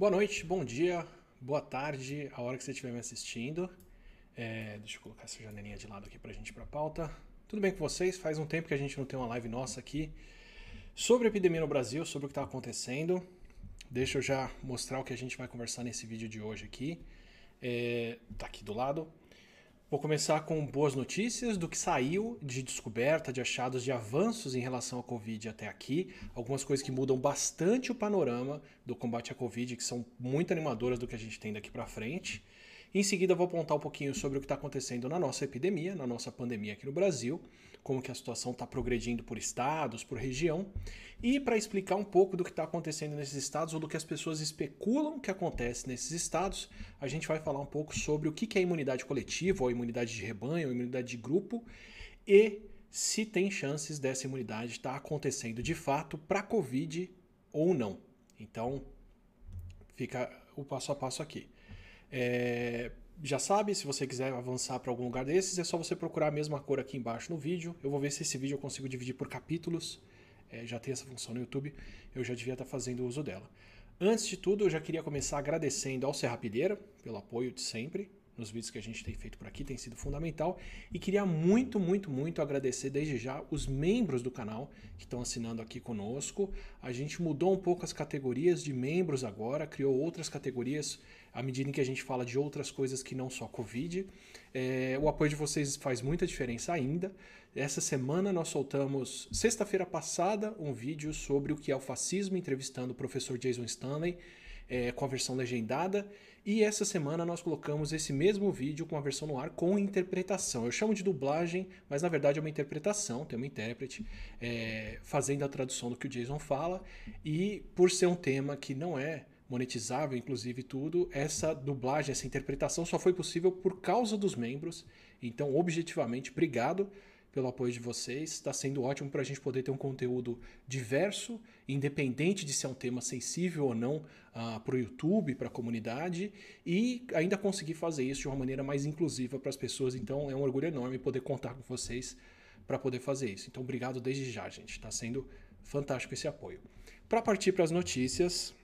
Boa noite, bom dia, boa tarde, a hora que você estiver me assistindo. É, deixa eu colocar essa janelinha de lado aqui pra gente pra pauta. Tudo bem com vocês? Faz um tempo que a gente não tem uma live nossa aqui sobre a epidemia no Brasil, sobre o que está acontecendo. Deixa eu já mostrar o que a gente vai conversar nesse vídeo de hoje aqui. É, tá aqui do lado. Vou começar com boas notícias do que saiu de descoberta, de achados, de avanços em relação à Covid até aqui. Algumas coisas que mudam bastante o panorama do combate à Covid, que são muito animadoras do que a gente tem daqui para frente. Em seguida, vou apontar um pouquinho sobre o que está acontecendo na nossa epidemia, na nossa pandemia aqui no Brasil, como que a situação está progredindo por estados, por região, e para explicar um pouco do que está acontecendo nesses estados ou do que as pessoas especulam que acontece nesses estados, a gente vai falar um pouco sobre o que é imunidade coletiva, ou imunidade de rebanho, ou imunidade de grupo, e se tem chances dessa imunidade estar tá acontecendo de fato para a Covid ou não. Então, fica o passo a passo aqui. É, já sabe, se você quiser avançar para algum lugar desses, é só você procurar a mesma cor aqui embaixo no vídeo. Eu vou ver se esse vídeo eu consigo dividir por capítulos. É, já tem essa função no YouTube, eu já devia estar tá fazendo uso dela. Antes de tudo, eu já queria começar agradecendo ao Serrapideira pelo apoio de sempre nos vídeos que a gente tem feito por aqui, tem sido fundamental. E queria muito, muito, muito agradecer desde já os membros do canal que estão assinando aqui conosco. A gente mudou um pouco as categorias de membros agora, criou outras categorias à medida em que a gente fala de outras coisas que não só Covid. É, o apoio de vocês faz muita diferença ainda. Essa semana nós soltamos, sexta-feira passada, um vídeo sobre o que é o fascismo, entrevistando o professor Jason Stanley, é, com a versão legendada. E essa semana nós colocamos esse mesmo vídeo com a versão no ar com interpretação. Eu chamo de dublagem, mas na verdade é uma interpretação, tem uma intérprete é, fazendo a tradução do que o Jason fala. E por ser um tema que não é monetizável, inclusive tudo, essa dublagem, essa interpretação só foi possível por causa dos membros. Então, objetivamente, obrigado pelo apoio de vocês. Está sendo ótimo para a gente poder ter um conteúdo diverso, independente de ser um tema sensível ou não uh, para o YouTube, para a comunidade, e ainda conseguir fazer isso de uma maneira mais inclusiva para as pessoas. Então, é um orgulho enorme poder contar com vocês para poder fazer isso. Então, obrigado desde já, gente. Está sendo fantástico esse apoio. Para partir para as notícias,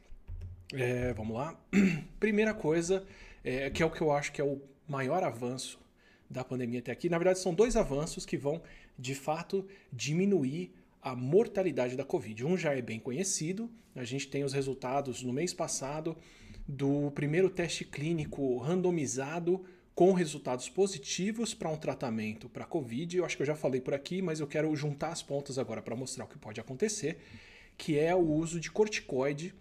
é, vamos lá. Primeira coisa, é, que é o que eu acho que é o maior avanço da pandemia até aqui. Na verdade, são dois avanços que vão, de fato, diminuir a mortalidade da Covid. Um já é bem conhecido, a gente tem os resultados no mês passado do primeiro teste clínico randomizado com resultados positivos para um tratamento para Covid. Eu acho que eu já falei por aqui, mas eu quero juntar as pontas agora para mostrar o que pode acontecer, que é o uso de corticoide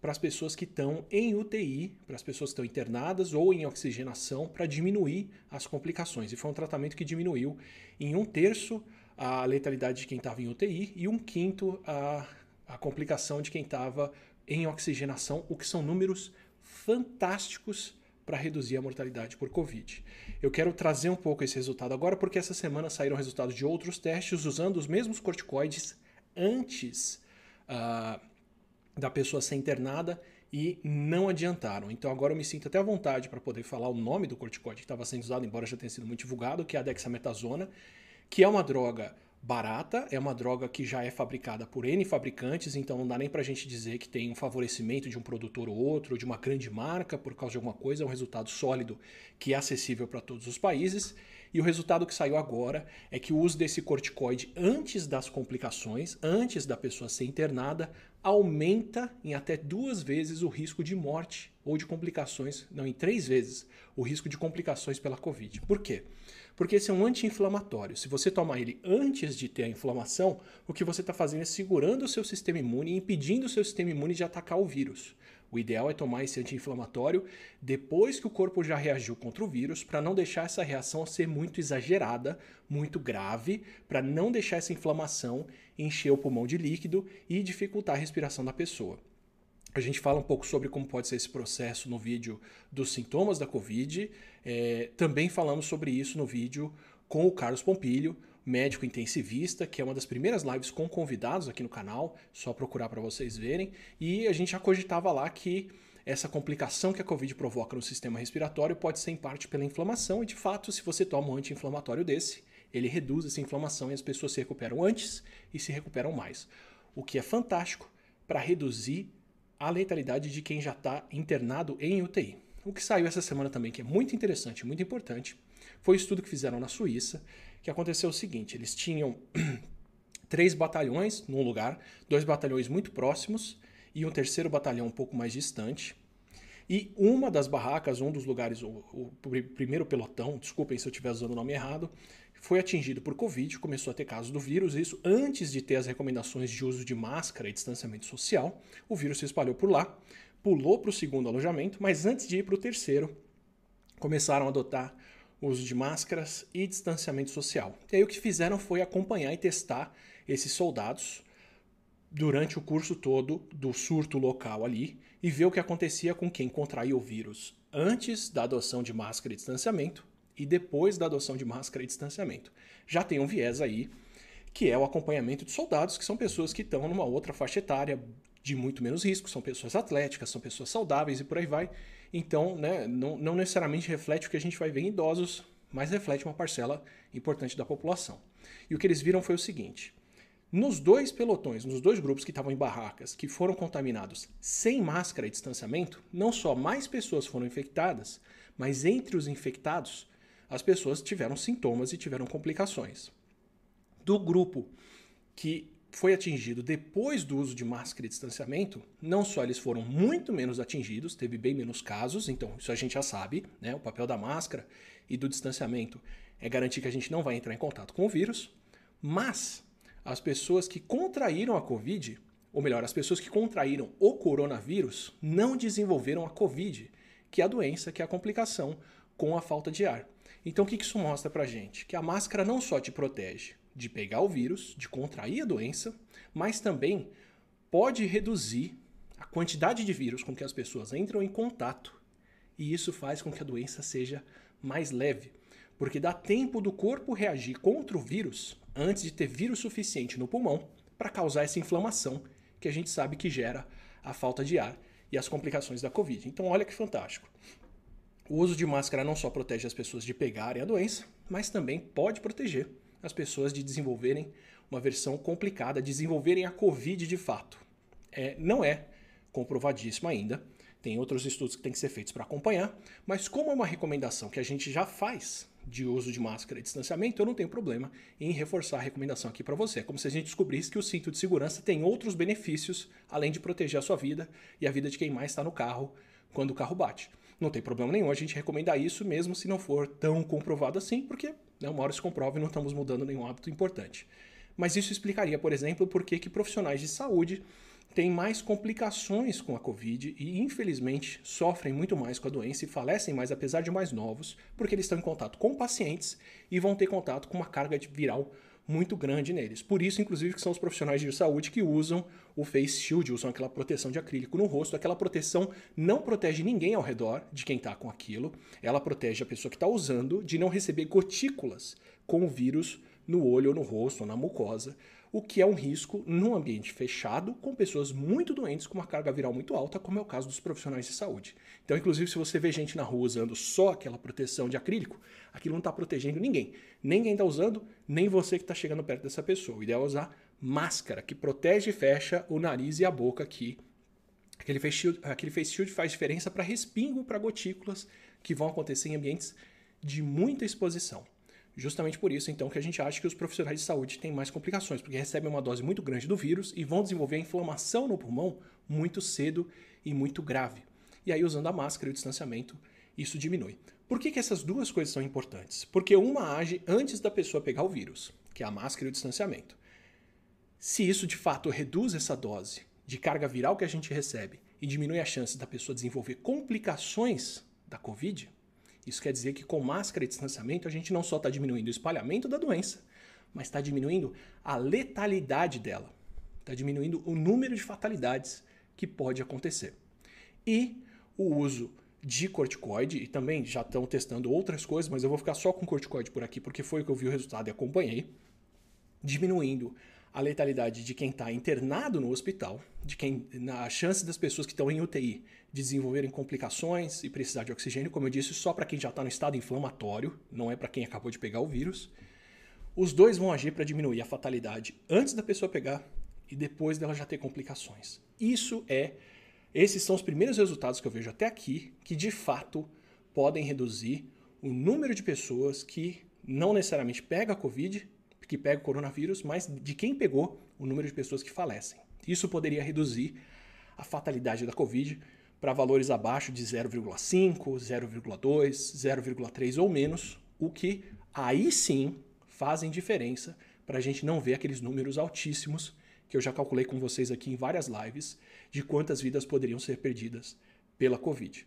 para as pessoas que estão em UTI, para as pessoas que estão internadas ou em oxigenação, para diminuir as complicações. E foi um tratamento que diminuiu em um terço a letalidade de quem estava em UTI e um quinto a, a complicação de quem estava em oxigenação, o que são números fantásticos para reduzir a mortalidade por Covid. Eu quero trazer um pouco esse resultado agora, porque essa semana saíram resultados de outros testes usando os mesmos corticoides antes uh, da pessoa ser internada e não adiantaram. Então agora eu me sinto até à vontade para poder falar o nome do corticoide que estava sendo usado, embora já tenha sido muito divulgado, que é a dexametasona, que é uma droga barata, é uma droga que já é fabricada por N fabricantes, então não dá nem para a gente dizer que tem um favorecimento de um produtor ou outro, ou de uma grande marca por causa de alguma coisa, é um resultado sólido que é acessível para todos os países. E o resultado que saiu agora é que o uso desse corticoide antes das complicações, antes da pessoa ser internada, aumenta em até duas vezes o risco de morte ou de complicações, não, em três vezes, o risco de complicações pela Covid. Por quê? Porque esse é um anti-inflamatório. Se você tomar ele antes de ter a inflamação, o que você está fazendo é segurando o seu sistema imune e impedindo o seu sistema imune de atacar o vírus. O ideal é tomar esse anti-inflamatório depois que o corpo já reagiu contra o vírus, para não deixar essa reação ser muito exagerada, muito grave, para não deixar essa inflamação encher o pulmão de líquido e dificultar a respiração da pessoa. A gente fala um pouco sobre como pode ser esse processo no vídeo dos sintomas da Covid. É, também falamos sobre isso no vídeo com o Carlos Pompilho, médico intensivista, que é uma das primeiras lives com convidados aqui no canal, só procurar para vocês verem. E a gente já cogitava lá que essa complicação que a Covid provoca no sistema respiratório pode ser em parte pela inflamação, e de fato, se você toma um anti-inflamatório desse, ele reduz essa inflamação e as pessoas se recuperam antes e se recuperam mais. O que é fantástico para reduzir a letalidade de quem já está internado em UTI. O que saiu essa semana também, que é muito interessante, muito importante, foi um estudo que fizeram na Suíça, que aconteceu o seguinte: eles tinham três batalhões num lugar, dois batalhões muito próximos e um terceiro batalhão um pouco mais distante. E uma das barracas, um dos lugares, o, o primeiro pelotão, desculpem se eu estiver usando o nome errado, foi atingido por Covid, começou a ter casos do vírus, isso antes de ter as recomendações de uso de máscara e distanciamento social. O vírus se espalhou por lá, pulou para o segundo alojamento, mas antes de ir para o terceiro, começaram a adotar uso de máscaras e distanciamento social. E aí o que fizeram foi acompanhar e testar esses soldados durante o curso todo do surto local ali e ver o que acontecia com quem contraiu o vírus antes da adoção de máscara e distanciamento e depois da adoção de máscara e distanciamento. Já tem um viés aí, que é o acompanhamento de soldados, que são pessoas que estão numa outra faixa etária de muito menos risco, são pessoas atléticas, são pessoas saudáveis e por aí vai. Então, né, não, não necessariamente reflete o que a gente vai ver em idosos, mas reflete uma parcela importante da população. E o que eles viram foi o seguinte: nos dois pelotões, nos dois grupos que estavam em barracas, que foram contaminados sem máscara e distanciamento, não só mais pessoas foram infectadas, mas entre os infectados, as pessoas tiveram sintomas e tiveram complicações. Do grupo que foi atingido depois do uso de máscara e distanciamento, não só eles foram muito menos atingidos, teve bem menos casos, então isso a gente já sabe, né? O papel da máscara e do distanciamento é garantir que a gente não vai entrar em contato com o vírus, mas as pessoas que contraíram a Covid, ou melhor, as pessoas que contraíram o coronavírus, não desenvolveram a Covid, que é a doença, que é a complicação com a falta de ar. Então, o que isso mostra pra gente? Que a máscara não só te protege de pegar o vírus, de contrair a doença, mas também pode reduzir a quantidade de vírus com que as pessoas entram em contato. E isso faz com que a doença seja mais leve, porque dá tempo do corpo reagir contra o vírus antes de ter vírus suficiente no pulmão para causar essa inflamação que a gente sabe que gera a falta de ar e as complicações da Covid. Então, olha que fantástico. O uso de máscara não só protege as pessoas de pegarem a doença, mas também pode proteger as pessoas de desenvolverem uma versão complicada, desenvolverem a Covid de fato. É, não é comprovadíssimo ainda, tem outros estudos que têm que ser feitos para acompanhar, mas como é uma recomendação que a gente já faz de uso de máscara e distanciamento, eu não tenho problema em reforçar a recomendação aqui para você. É como se a gente descobrisse que o cinto de segurança tem outros benefícios, além de proteger a sua vida e a vida de quem mais está no carro quando o carro bate. Não tem problema nenhum a gente recomendar isso, mesmo se não for tão comprovado assim, porque né, uma hora se comprova e não estamos mudando nenhum hábito importante. Mas isso explicaria, por exemplo, por que profissionais de saúde têm mais complicações com a Covid e, infelizmente, sofrem muito mais com a doença e falecem mais, apesar de mais novos, porque eles estão em contato com pacientes e vão ter contato com uma carga viral muito grande neles. Por isso, inclusive, que são os profissionais de saúde que usam o face shield, usam aquela proteção de acrílico no rosto. Aquela proteção não protege ninguém ao redor de quem está com aquilo, ela protege a pessoa que está usando de não receber gotículas com o vírus no olho ou no rosto ou na mucosa o que é um risco num ambiente fechado com pessoas muito doentes com uma carga viral muito alta, como é o caso dos profissionais de saúde. Então, inclusive, se você vê gente na rua usando só aquela proteção de acrílico, aquilo não está protegendo ninguém. Ninguém está usando, nem você que está chegando perto dessa pessoa. O ideal é usar máscara, que protege e fecha o nariz e a boca aqui. Aquele face shield, aquele face shield faz diferença para respingo, para gotículas que vão acontecer em ambientes de muita exposição. Justamente por isso, então, que a gente acha que os profissionais de saúde têm mais complicações, porque recebem uma dose muito grande do vírus e vão desenvolver a inflamação no pulmão muito cedo e muito grave. E aí, usando a máscara e o distanciamento, isso diminui. Por que, que essas duas coisas são importantes? Porque uma age antes da pessoa pegar o vírus, que é a máscara e o distanciamento. Se isso de fato reduz essa dose de carga viral que a gente recebe e diminui a chance da pessoa desenvolver complicações da Covid, isso quer dizer que com máscara e distanciamento a gente não só está diminuindo o espalhamento da doença, mas está diminuindo a letalidade dela. Está diminuindo o número de fatalidades que pode acontecer. E o uso de corticoide, e também já estão testando outras coisas, mas eu vou ficar só com corticoide por aqui, porque foi o que eu vi o resultado e acompanhei, diminuindo a letalidade de quem está internado no hospital, de quem a chance das pessoas que estão em UTI de desenvolverem complicações e precisar de oxigênio, como eu disse, só para quem já está no estado inflamatório, não é para quem acabou de pegar o vírus. Os dois vão agir para diminuir a fatalidade antes da pessoa pegar e depois dela já ter complicações. Isso é Esses são os primeiros resultados que eu vejo até aqui que de fato podem reduzir o número de pessoas que não necessariamente pega a Covid, que pega o coronavírus, mas de quem pegou o número de pessoas que falecem. Isso poderia reduzir a fatalidade da Covid para valores abaixo de 0,5, 0,2, 0,3 ou menos, o que aí sim fazem diferença para a gente não ver aqueles números altíssimos que eu já calculei com vocês aqui em várias lives de quantas vidas poderiam ser perdidas pela Covid.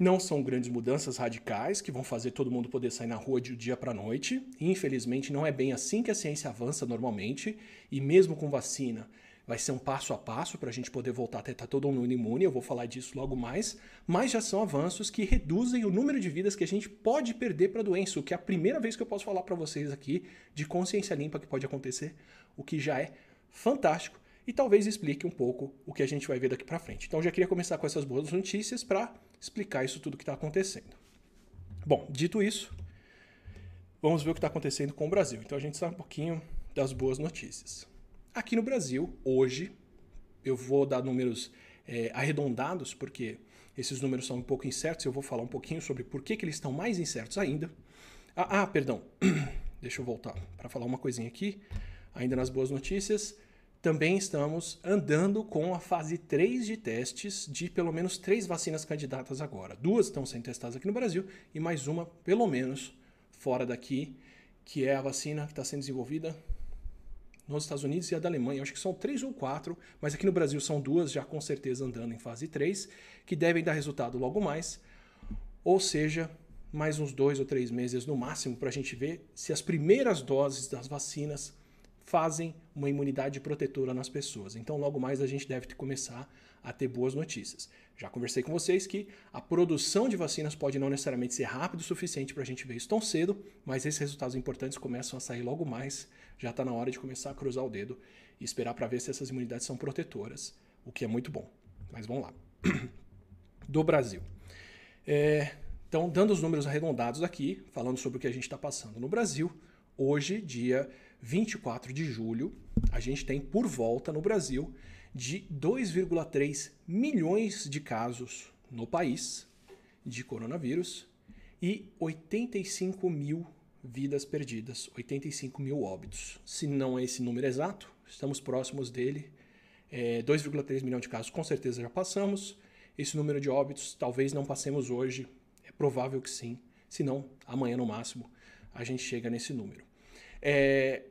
Não são grandes mudanças radicais que vão fazer todo mundo poder sair na rua de dia para noite. Infelizmente, não é bem assim que a ciência avança normalmente. E mesmo com vacina, vai ser um passo a passo para a gente poder voltar a ter todo mundo imune. Eu vou falar disso logo mais. Mas já são avanços que reduzem o número de vidas que a gente pode perder para a doença. O que é a primeira vez que eu posso falar para vocês aqui de consciência limpa que pode acontecer. O que já é fantástico e talvez explique um pouco o que a gente vai ver daqui para frente. Então, já queria começar com essas boas notícias para explicar isso tudo que está acontecendo. Bom, dito isso, vamos ver o que está acontecendo com o Brasil. Então, a gente sabe um pouquinho das boas notícias. Aqui no Brasil, hoje, eu vou dar números é, arredondados, porque esses números são um pouco incertos. Eu vou falar um pouquinho sobre por que, que eles estão mais incertos ainda. Ah, ah perdão. Deixa eu voltar para falar uma coisinha aqui. Ainda nas boas notícias também estamos andando com a fase 3 de testes de pelo menos três vacinas candidatas agora. Duas estão sendo testadas aqui no Brasil e mais uma, pelo menos, fora daqui, que é a vacina que está sendo desenvolvida nos Estados Unidos e a da Alemanha. Acho que são três ou quatro, mas aqui no Brasil são duas, já com certeza andando em fase 3, que devem dar resultado logo mais. Ou seja, mais uns dois ou três meses no máximo para a gente ver se as primeiras doses das vacinas fazem uma imunidade protetora nas pessoas. Então, logo mais a gente deve começar a ter boas notícias. Já conversei com vocês que a produção de vacinas pode não necessariamente ser rápido o suficiente para a gente ver isso tão cedo, mas esses resultados importantes começam a sair logo mais. Já está na hora de começar a cruzar o dedo e esperar para ver se essas imunidades são protetoras, o que é muito bom. Mas vamos lá. Do Brasil. É, então, dando os números arredondados aqui, falando sobre o que a gente está passando no Brasil, hoje, dia 24 de julho, a gente tem por volta no Brasil de 2,3 milhões de casos no país de coronavírus e 85 mil vidas perdidas, 85 mil óbitos. Se não é esse número exato, estamos próximos dele. É, 2,3 milhões de casos com certeza já passamos. Esse número de óbitos talvez não passemos hoje, é provável que sim. Se não, amanhã no máximo a gente chega nesse número. É,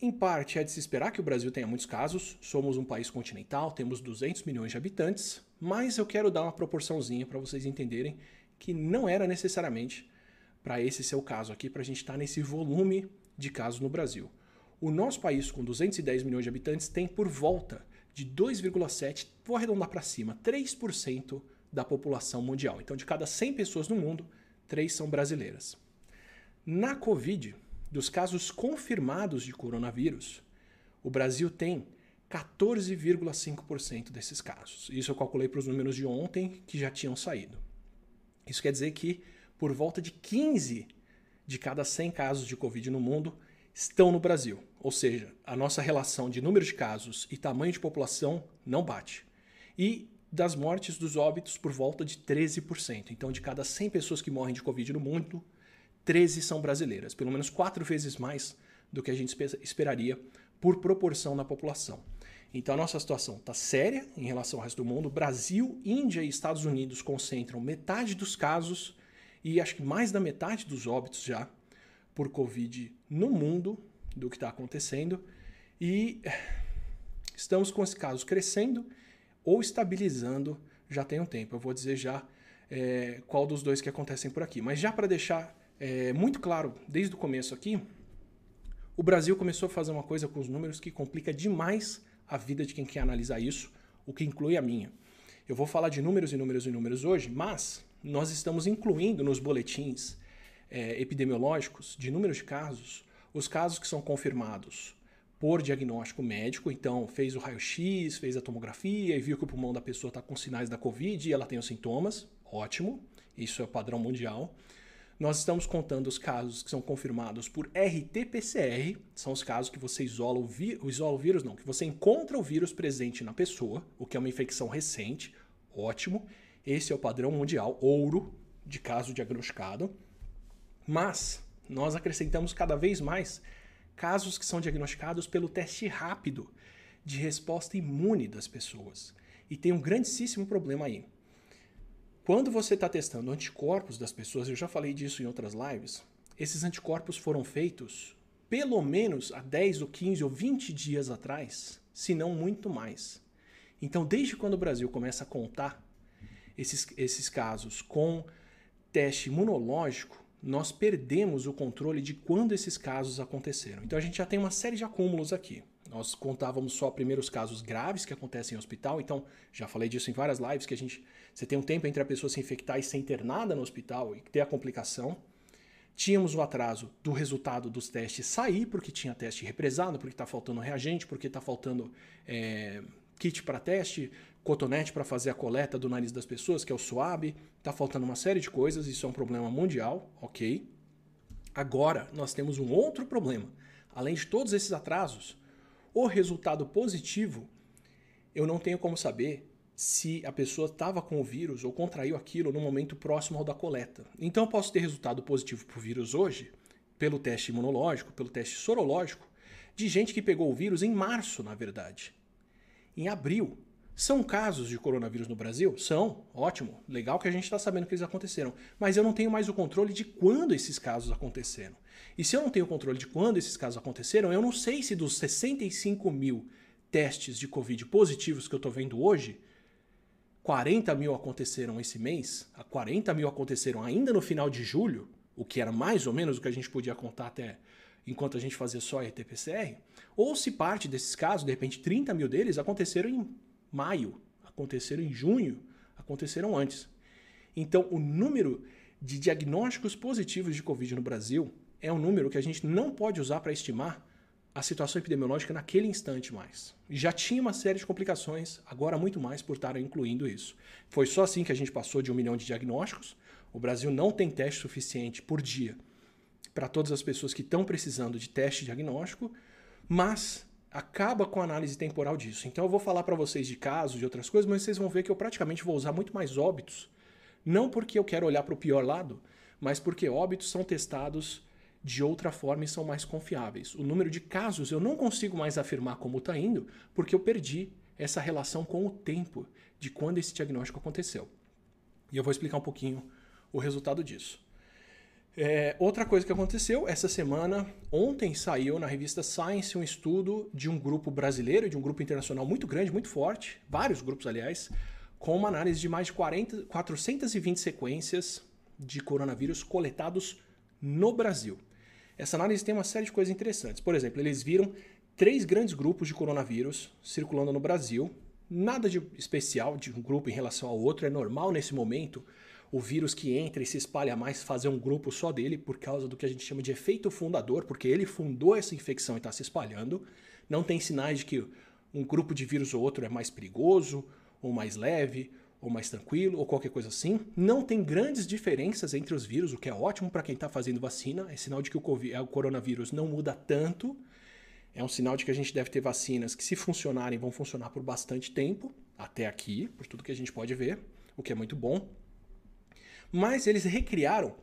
em parte é de se esperar que o Brasil tenha muitos casos, somos um país continental, temos 200 milhões de habitantes, mas eu quero dar uma proporçãozinha para vocês entenderem que não era necessariamente para esse ser o caso aqui, para a gente estar tá nesse volume de casos no Brasil. O nosso país, com 210 milhões de habitantes, tem por volta de 2,7, vou arredondar para cima, 3% da população mundial. Então, de cada 100 pessoas no mundo, 3 são brasileiras. Na Covid, dos casos confirmados de coronavírus, o Brasil tem 14,5% desses casos. Isso eu calculei para os números de ontem que já tinham saído. Isso quer dizer que por volta de 15 de cada 100 casos de Covid no mundo estão no Brasil. Ou seja, a nossa relação de número de casos e tamanho de população não bate. E das mortes dos óbitos por volta de 13%. Então, de cada 100 pessoas que morrem de Covid no mundo, 13 são brasileiras, pelo menos quatro vezes mais do que a gente esperaria por proporção na população. Então a nossa situação está séria em relação ao resto do mundo. Brasil, Índia e Estados Unidos concentram metade dos casos e acho que mais da metade dos óbitos já por Covid no mundo do que está acontecendo. E estamos com esses casos crescendo ou estabilizando já tem um tempo. Eu vou dizer já é, qual dos dois que acontecem por aqui. Mas já para deixar é, muito claro desde o começo aqui, o Brasil começou a fazer uma coisa com os números que complica demais a vida de quem quer analisar isso, o que inclui a minha. Eu vou falar de números e números e números hoje, mas nós estamos incluindo nos boletins é, epidemiológicos de números de casos os casos que são confirmados por diagnóstico médico, então fez o raio-x, fez a tomografia e viu que o pulmão da pessoa está com sinais da Covid e ela tem os sintomas, ótimo, isso é o padrão mundial. Nós estamos contando os casos que são confirmados por RT-PCR, são os casos que você isola o, vírus, isola o vírus, não, que você encontra o vírus presente na pessoa, o que é uma infecção recente, Ótimo. Esse é o padrão mundial, ouro, de caso diagnosticado. Mas nós acrescentamos cada vez mais casos que são diagnosticados pelo teste rápido de resposta imune das pessoas. E tem um grandíssimo problema aí. Quando você está testando anticorpos das pessoas, eu já falei disso em outras lives, esses anticorpos foram feitos pelo menos há 10 ou 15 ou 20 dias atrás, se não muito mais. Então, desde quando o Brasil começa a contar esses, esses casos com teste imunológico, nós perdemos o controle de quando esses casos aconteceram. Então a gente já tem uma série de acúmulos aqui. Nós contávamos só primeiro os casos graves que acontecem em hospital, então já falei disso em várias lives que a gente você tem um tempo entre a pessoa se infectar e ser internada no hospital e ter a complicação. Tínhamos o atraso do resultado dos testes sair, porque tinha teste represado, porque está faltando reagente, porque está faltando é, kit para teste, cotonete para fazer a coleta do nariz das pessoas, que é o SWAB, está faltando uma série de coisas, isso é um problema mundial, ok. Agora nós temos um outro problema. Além de todos esses atrasos, o resultado positivo, eu não tenho como saber se a pessoa estava com o vírus ou contraiu aquilo no momento próximo ao da coleta. Então eu posso ter resultado positivo para o vírus hoje, pelo teste imunológico, pelo teste sorológico, de gente que pegou o vírus em março, na verdade. Em abril, são casos de coronavírus no Brasil? São, ótimo, legal que a gente está sabendo que eles aconteceram. Mas eu não tenho mais o controle de quando esses casos aconteceram. E se eu não tenho controle de quando esses casos aconteceram, eu não sei se dos 65 mil testes de Covid positivos que eu estou vendo hoje, 40 mil aconteceram esse mês, 40 mil aconteceram ainda no final de julho, o que era mais ou menos o que a gente podia contar até enquanto a gente fazia só RT-PCR, ou se parte desses casos, de repente 30 mil deles, aconteceram em maio, aconteceram em junho, aconteceram antes. Então, o número de diagnósticos positivos de Covid no Brasil é um número que a gente não pode usar para estimar a situação epidemiológica naquele instante mais. Já tinha uma série de complicações, agora muito mais por estar incluindo isso. Foi só assim que a gente passou de um milhão de diagnósticos. O Brasil não tem teste suficiente por dia para todas as pessoas que estão precisando de teste diagnóstico, mas acaba com a análise temporal disso. Então eu vou falar para vocês de casos, de outras coisas, mas vocês vão ver que eu praticamente vou usar muito mais óbitos, não porque eu quero olhar para o pior lado, mas porque óbitos são testados de outra forma e são mais confiáveis. O número de casos eu não consigo mais afirmar como está indo, porque eu perdi essa relação com o tempo de quando esse diagnóstico aconteceu. E eu vou explicar um pouquinho o resultado disso. É, outra coisa que aconteceu essa semana, ontem saiu na revista Science um estudo de um grupo brasileiro, de um grupo internacional muito grande, muito forte, vários grupos, aliás, com uma análise de mais de 40, 420 sequências de coronavírus coletados no Brasil. Essa análise tem uma série de coisas interessantes. Por exemplo, eles viram três grandes grupos de coronavírus circulando no Brasil. Nada de especial de um grupo em relação ao outro, é normal nesse momento o vírus que entra e se espalha mais fazer um grupo só dele por causa do que a gente chama de efeito fundador, porque ele fundou essa infecção e está se espalhando. Não tem sinais de que um grupo de vírus ou outro é mais perigoso, ou mais leve, ou mais tranquilo, ou qualquer coisa assim. Não tem grandes diferenças entre os vírus, o que é ótimo para quem está fazendo vacina. É sinal de que o, COVID, o coronavírus não muda tanto. É um sinal de que a gente deve ter vacinas que, se funcionarem, vão funcionar por bastante tempo, até aqui, por tudo que a gente pode ver, o que é muito bom. Mas eles recriaram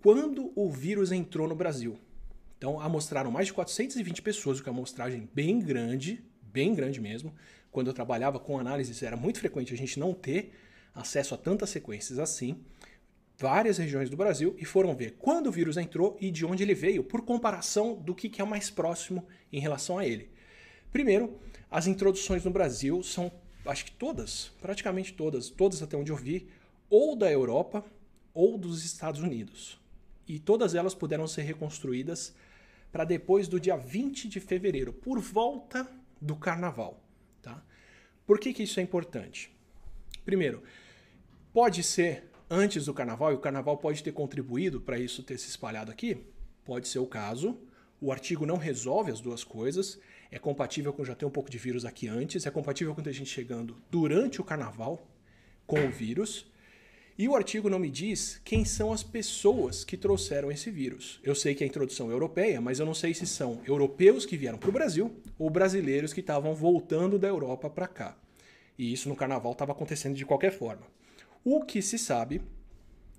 quando o vírus entrou no Brasil. Então, amostraram mais de 420 pessoas, o que é uma amostragem bem grande, bem grande mesmo. Quando eu trabalhava com análises, era muito frequente a gente não ter acesso a tantas sequências assim. Várias regiões do Brasil e foram ver quando o vírus entrou e de onde ele veio, por comparação do que é mais próximo em relação a ele. Primeiro, as introduções no Brasil são, acho que todas, praticamente todas, todas até onde eu vi, ou da Europa ou dos Estados Unidos. E todas elas puderam ser reconstruídas para depois do dia 20 de fevereiro, por volta do carnaval. Por que, que isso é importante? Primeiro, pode ser antes do carnaval, e o carnaval pode ter contribuído para isso ter se espalhado aqui? Pode ser o caso. O artigo não resolve as duas coisas. É compatível com já ter um pouco de vírus aqui antes, é compatível com ter gente chegando durante o carnaval com o vírus. E o artigo não me diz quem são as pessoas que trouxeram esse vírus. Eu sei que a introdução é europeia, mas eu não sei se são europeus que vieram para o Brasil ou brasileiros que estavam voltando da Europa para cá. E isso no carnaval estava acontecendo de qualquer forma. O que se sabe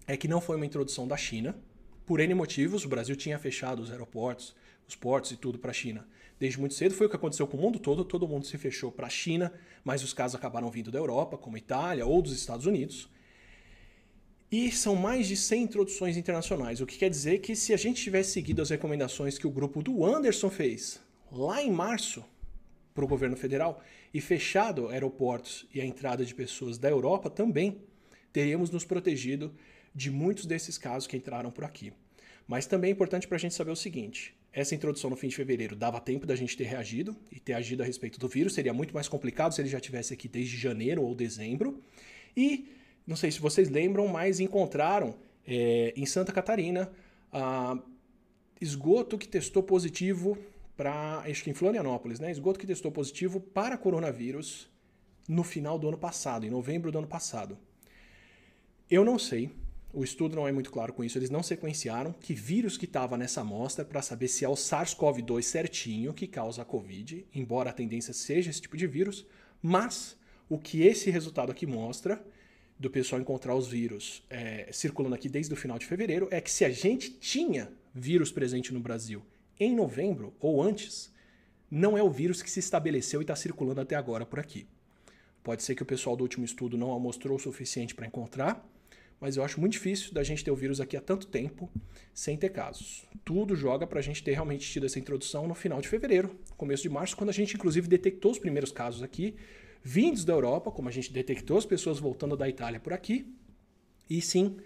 é que não foi uma introdução da China. Por N motivos, o Brasil tinha fechado os aeroportos, os portos e tudo para a China desde muito cedo. Foi o que aconteceu com o mundo todo. Todo mundo se fechou para a China, mas os casos acabaram vindo da Europa, como Itália ou dos Estados Unidos. E são mais de 100 introduções internacionais, o que quer dizer que se a gente tivesse seguido as recomendações que o grupo do Anderson fez lá em março para o governo federal e fechado aeroportos e a entrada de pessoas da Europa também, teríamos nos protegido de muitos desses casos que entraram por aqui. Mas também é importante para a gente saber o seguinte: essa introdução no fim de fevereiro dava tempo da gente ter reagido e ter agido a respeito do vírus. Seria muito mais complicado se ele já tivesse aqui desde janeiro ou dezembro. E não sei se vocês lembram, mas encontraram é, em Santa Catarina esgoto que testou positivo para, acho que em Florianópolis, né? Esgoto que testou positivo para coronavírus no final do ano passado, em novembro do ano passado. Eu não sei, o estudo não é muito claro com isso, eles não sequenciaram que vírus que estava nessa amostra para saber se é o SARS-CoV-2 certinho que causa a Covid, embora a tendência seja esse tipo de vírus, mas o que esse resultado aqui mostra do pessoal encontrar os vírus é, circulando aqui desde o final de fevereiro é que se a gente tinha vírus presente no Brasil em novembro ou antes, não é o vírus que se estabeleceu e está circulando até agora por aqui. Pode ser que o pessoal do último estudo não mostrou o suficiente para encontrar, mas eu acho muito difícil da gente ter o vírus aqui há tanto tempo sem ter casos. Tudo joga para a gente ter realmente tido essa introdução no final de fevereiro, começo de março, quando a gente inclusive detectou os primeiros casos aqui, vindos da Europa, como a gente detectou as pessoas voltando da Itália por aqui, e sim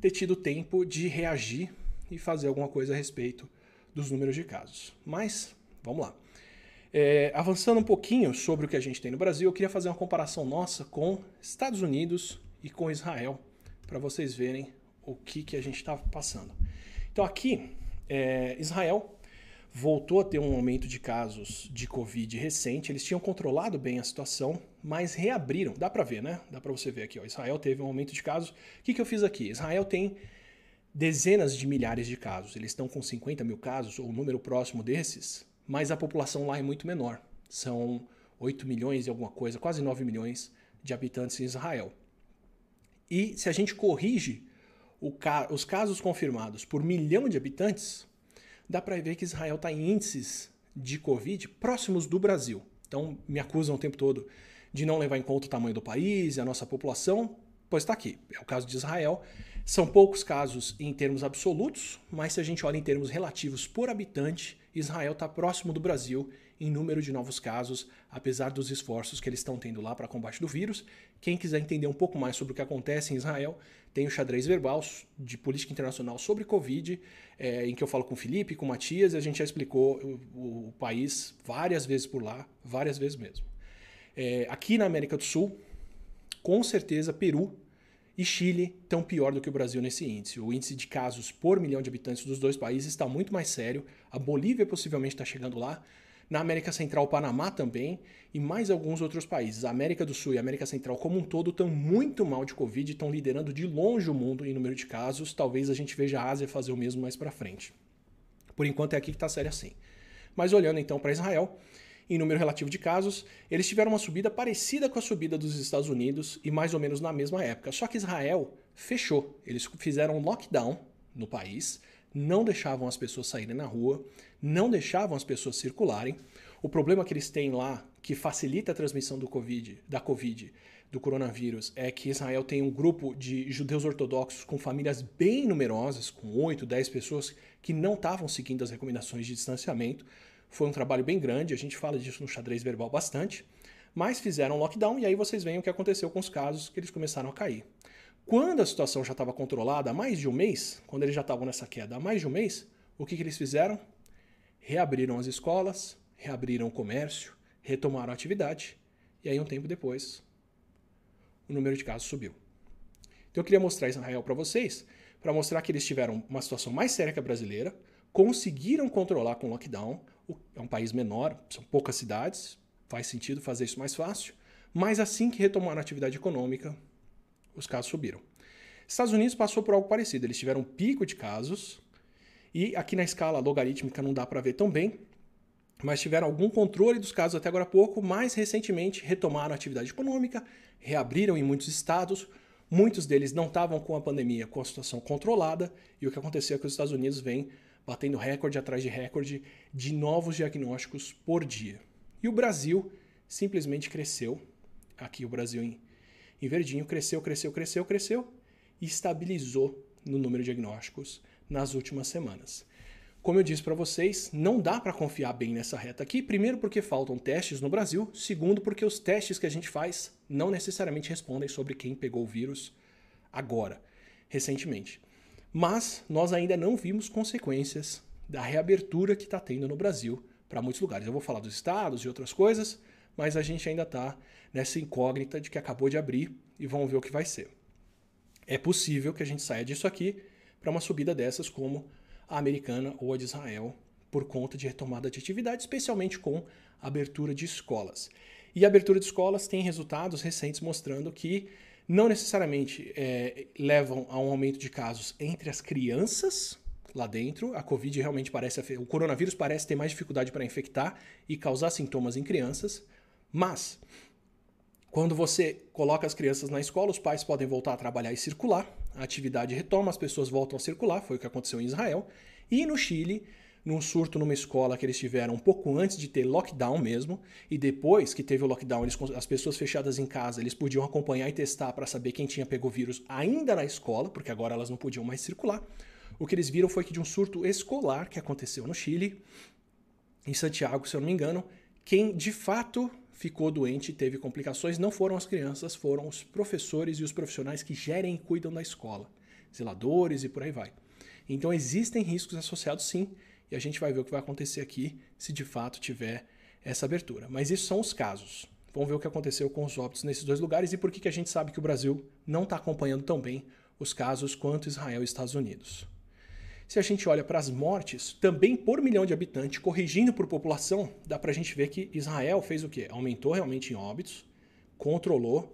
ter tido tempo de reagir e fazer alguma coisa a respeito dos números de casos. Mas, vamos lá. É, avançando um pouquinho sobre o que a gente tem no Brasil, eu queria fazer uma comparação nossa com Estados Unidos e com Israel, para vocês verem o que, que a gente está passando. Então, aqui, é, Israel voltou a ter um aumento de casos de Covid recente. Eles tinham controlado bem a situação, mas reabriram. Dá para ver, né? Dá para você ver aqui. Ó. Israel teve um aumento de casos. O que, que eu fiz aqui? Israel tem dezenas de milhares de casos. Eles estão com 50 mil casos, ou um número próximo desses, mas a população lá é muito menor. São 8 milhões e alguma coisa, quase 9 milhões de habitantes em Israel. E se a gente corrige ca os casos confirmados por milhão de habitantes, dá para ver que Israel está em índices de Covid próximos do Brasil. Então, me acusam o tempo todo de não levar em conta o tamanho do país e a nossa população, pois está aqui. É o caso de Israel. São poucos casos em termos absolutos, mas se a gente olha em termos relativos por habitante, Israel está próximo do Brasil em número de novos casos, apesar dos esforços que eles estão tendo lá para combate do vírus. Quem quiser entender um pouco mais sobre o que acontece em Israel, tem o xadrez verbal de política internacional sobre Covid, é, em que eu falo com o Felipe, com o Matias, e a gente já explicou o, o país várias vezes por lá, várias vezes mesmo. É, aqui na América do Sul, com certeza Peru e Chile estão pior do que o Brasil nesse índice. O índice de casos por milhão de habitantes dos dois países está muito mais sério. A Bolívia possivelmente está chegando lá, na América Central, o Panamá também e mais alguns outros países. A América do Sul e a América Central como um todo estão muito mal de Covid estão liderando de longe o mundo em número de casos. Talvez a gente veja a Ásia fazer o mesmo mais para frente. Por enquanto é aqui que está sério assim. Mas olhando então para Israel, em número relativo de casos, eles tiveram uma subida parecida com a subida dos Estados Unidos e mais ou menos na mesma época. Só que Israel fechou. Eles fizeram um lockdown no país, não deixavam as pessoas saírem na rua, não deixavam as pessoas circularem. O problema que eles têm lá, que facilita a transmissão do COVID, da Covid, do coronavírus, é que Israel tem um grupo de judeus ortodoxos com famílias bem numerosas, com 8, 10 pessoas, que não estavam seguindo as recomendações de distanciamento. Foi um trabalho bem grande, a gente fala disso no xadrez verbal bastante. Mas fizeram lockdown e aí vocês veem o que aconteceu com os casos que eles começaram a cair. Quando a situação já estava controlada há mais de um mês, quando eles já estavam nessa queda há mais de um mês, o que, que eles fizeram? Reabriram as escolas, reabriram o comércio, retomaram a atividade, e aí um tempo depois o número de casos subiu. Então eu queria mostrar Israel para vocês, para mostrar que eles tiveram uma situação mais séria que a brasileira, conseguiram controlar com o lockdown, é um país menor, são poucas cidades, faz sentido fazer isso mais fácil, mas assim que retomaram a atividade econômica, os casos subiram. Estados Unidos passou por algo parecido, eles tiveram um pico de casos, e aqui na escala logarítmica não dá para ver tão bem, mas tiveram algum controle dos casos até agora há pouco, mais recentemente retomaram a atividade econômica, reabriram em muitos estados, muitos deles não estavam com a pandemia com a situação controlada, e o que aconteceu é que os Estados Unidos vêm batendo recorde atrás de recorde de novos diagnósticos por dia. E o Brasil simplesmente cresceu, aqui o Brasil em, em verdinho, cresceu, cresceu, cresceu, cresceu, e estabilizou no número de diagnósticos nas últimas semanas. Como eu disse para vocês, não dá para confiar bem nessa reta aqui. Primeiro, porque faltam testes no Brasil. Segundo, porque os testes que a gente faz não necessariamente respondem sobre quem pegou o vírus agora, recentemente. Mas nós ainda não vimos consequências da reabertura que está tendo no Brasil para muitos lugares. Eu vou falar dos estados e outras coisas, mas a gente ainda está nessa incógnita de que acabou de abrir e vamos ver o que vai ser. É possível que a gente saia disso aqui para uma subida dessas como a americana ou a de Israel, por conta de retomada de atividade, especialmente com abertura de escolas. E a abertura de escolas tem resultados recentes mostrando que não necessariamente é, levam a um aumento de casos entre as crianças lá dentro. A Covid realmente parece. O coronavírus parece ter mais dificuldade para infectar e causar sintomas em crianças, mas quando você coloca as crianças na escola, os pais podem voltar a trabalhar e circular, a atividade retoma, as pessoas voltam a circular, foi o que aconteceu em Israel. E no Chile, num surto numa escola que eles tiveram um pouco antes de ter lockdown mesmo, e depois que teve o lockdown, eles, as pessoas fechadas em casa, eles podiam acompanhar e testar para saber quem tinha pego o vírus ainda na escola, porque agora elas não podiam mais circular. O que eles viram foi que de um surto escolar que aconteceu no Chile, em Santiago, se eu não me engano, quem de fato ficou doente e teve complicações não foram as crianças, foram os professores e os profissionais que gerem e cuidam da escola, zeladores e por aí vai. Então existem riscos associados sim, e a gente vai ver o que vai acontecer aqui se de fato tiver essa abertura. Mas isso são os casos. Vamos ver o que aconteceu com os óbitos nesses dois lugares e por que, que a gente sabe que o Brasil não está acompanhando tão bem os casos quanto Israel e Estados Unidos. Se a gente olha para as mortes, também por milhão de habitantes, corrigindo por população, dá para a gente ver que Israel fez o quê? Aumentou realmente em óbitos, controlou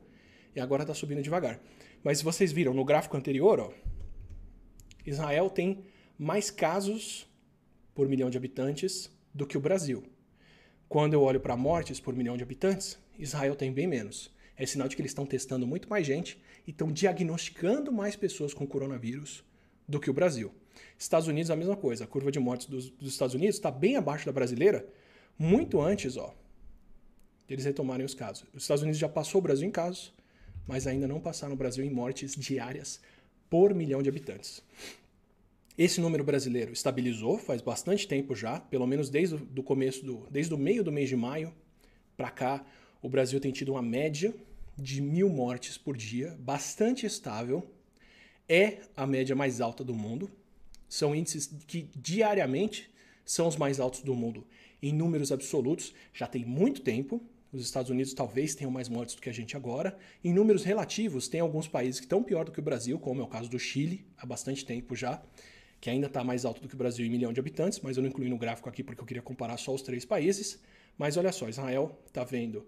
e agora está subindo devagar. Mas vocês viram no gráfico anterior, ó, Israel tem mais casos por milhão de habitantes do que o Brasil. Quando eu olho para mortes por milhão de habitantes, Israel tem bem menos. É sinal de que eles estão testando muito mais gente e estão diagnosticando mais pessoas com coronavírus do que o Brasil. Estados Unidos, a mesma coisa. A curva de mortes dos, dos Estados Unidos está bem abaixo da brasileira, muito antes ó, eles retomarem os casos. Os Estados Unidos já passou o Brasil em casos, mas ainda não passaram o Brasil em mortes diárias por milhão de habitantes. Esse número brasileiro estabilizou faz bastante tempo já, pelo menos desde o começo do, desde o meio do mês de maio para cá, o Brasil tem tido uma média de mil mortes por dia, bastante estável. É a média mais alta do mundo. São índices que diariamente são os mais altos do mundo em números absolutos. Já tem muito tempo. Os Estados Unidos talvez tenham mais mortes do que a gente agora. Em números relativos, tem alguns países que estão pior do que o Brasil, como é o caso do Chile, há bastante tempo já, que ainda está mais alto do que o Brasil em milhão de habitantes, mas eu não incluí no gráfico aqui porque eu queria comparar só os três países. Mas olha só, Israel está vendo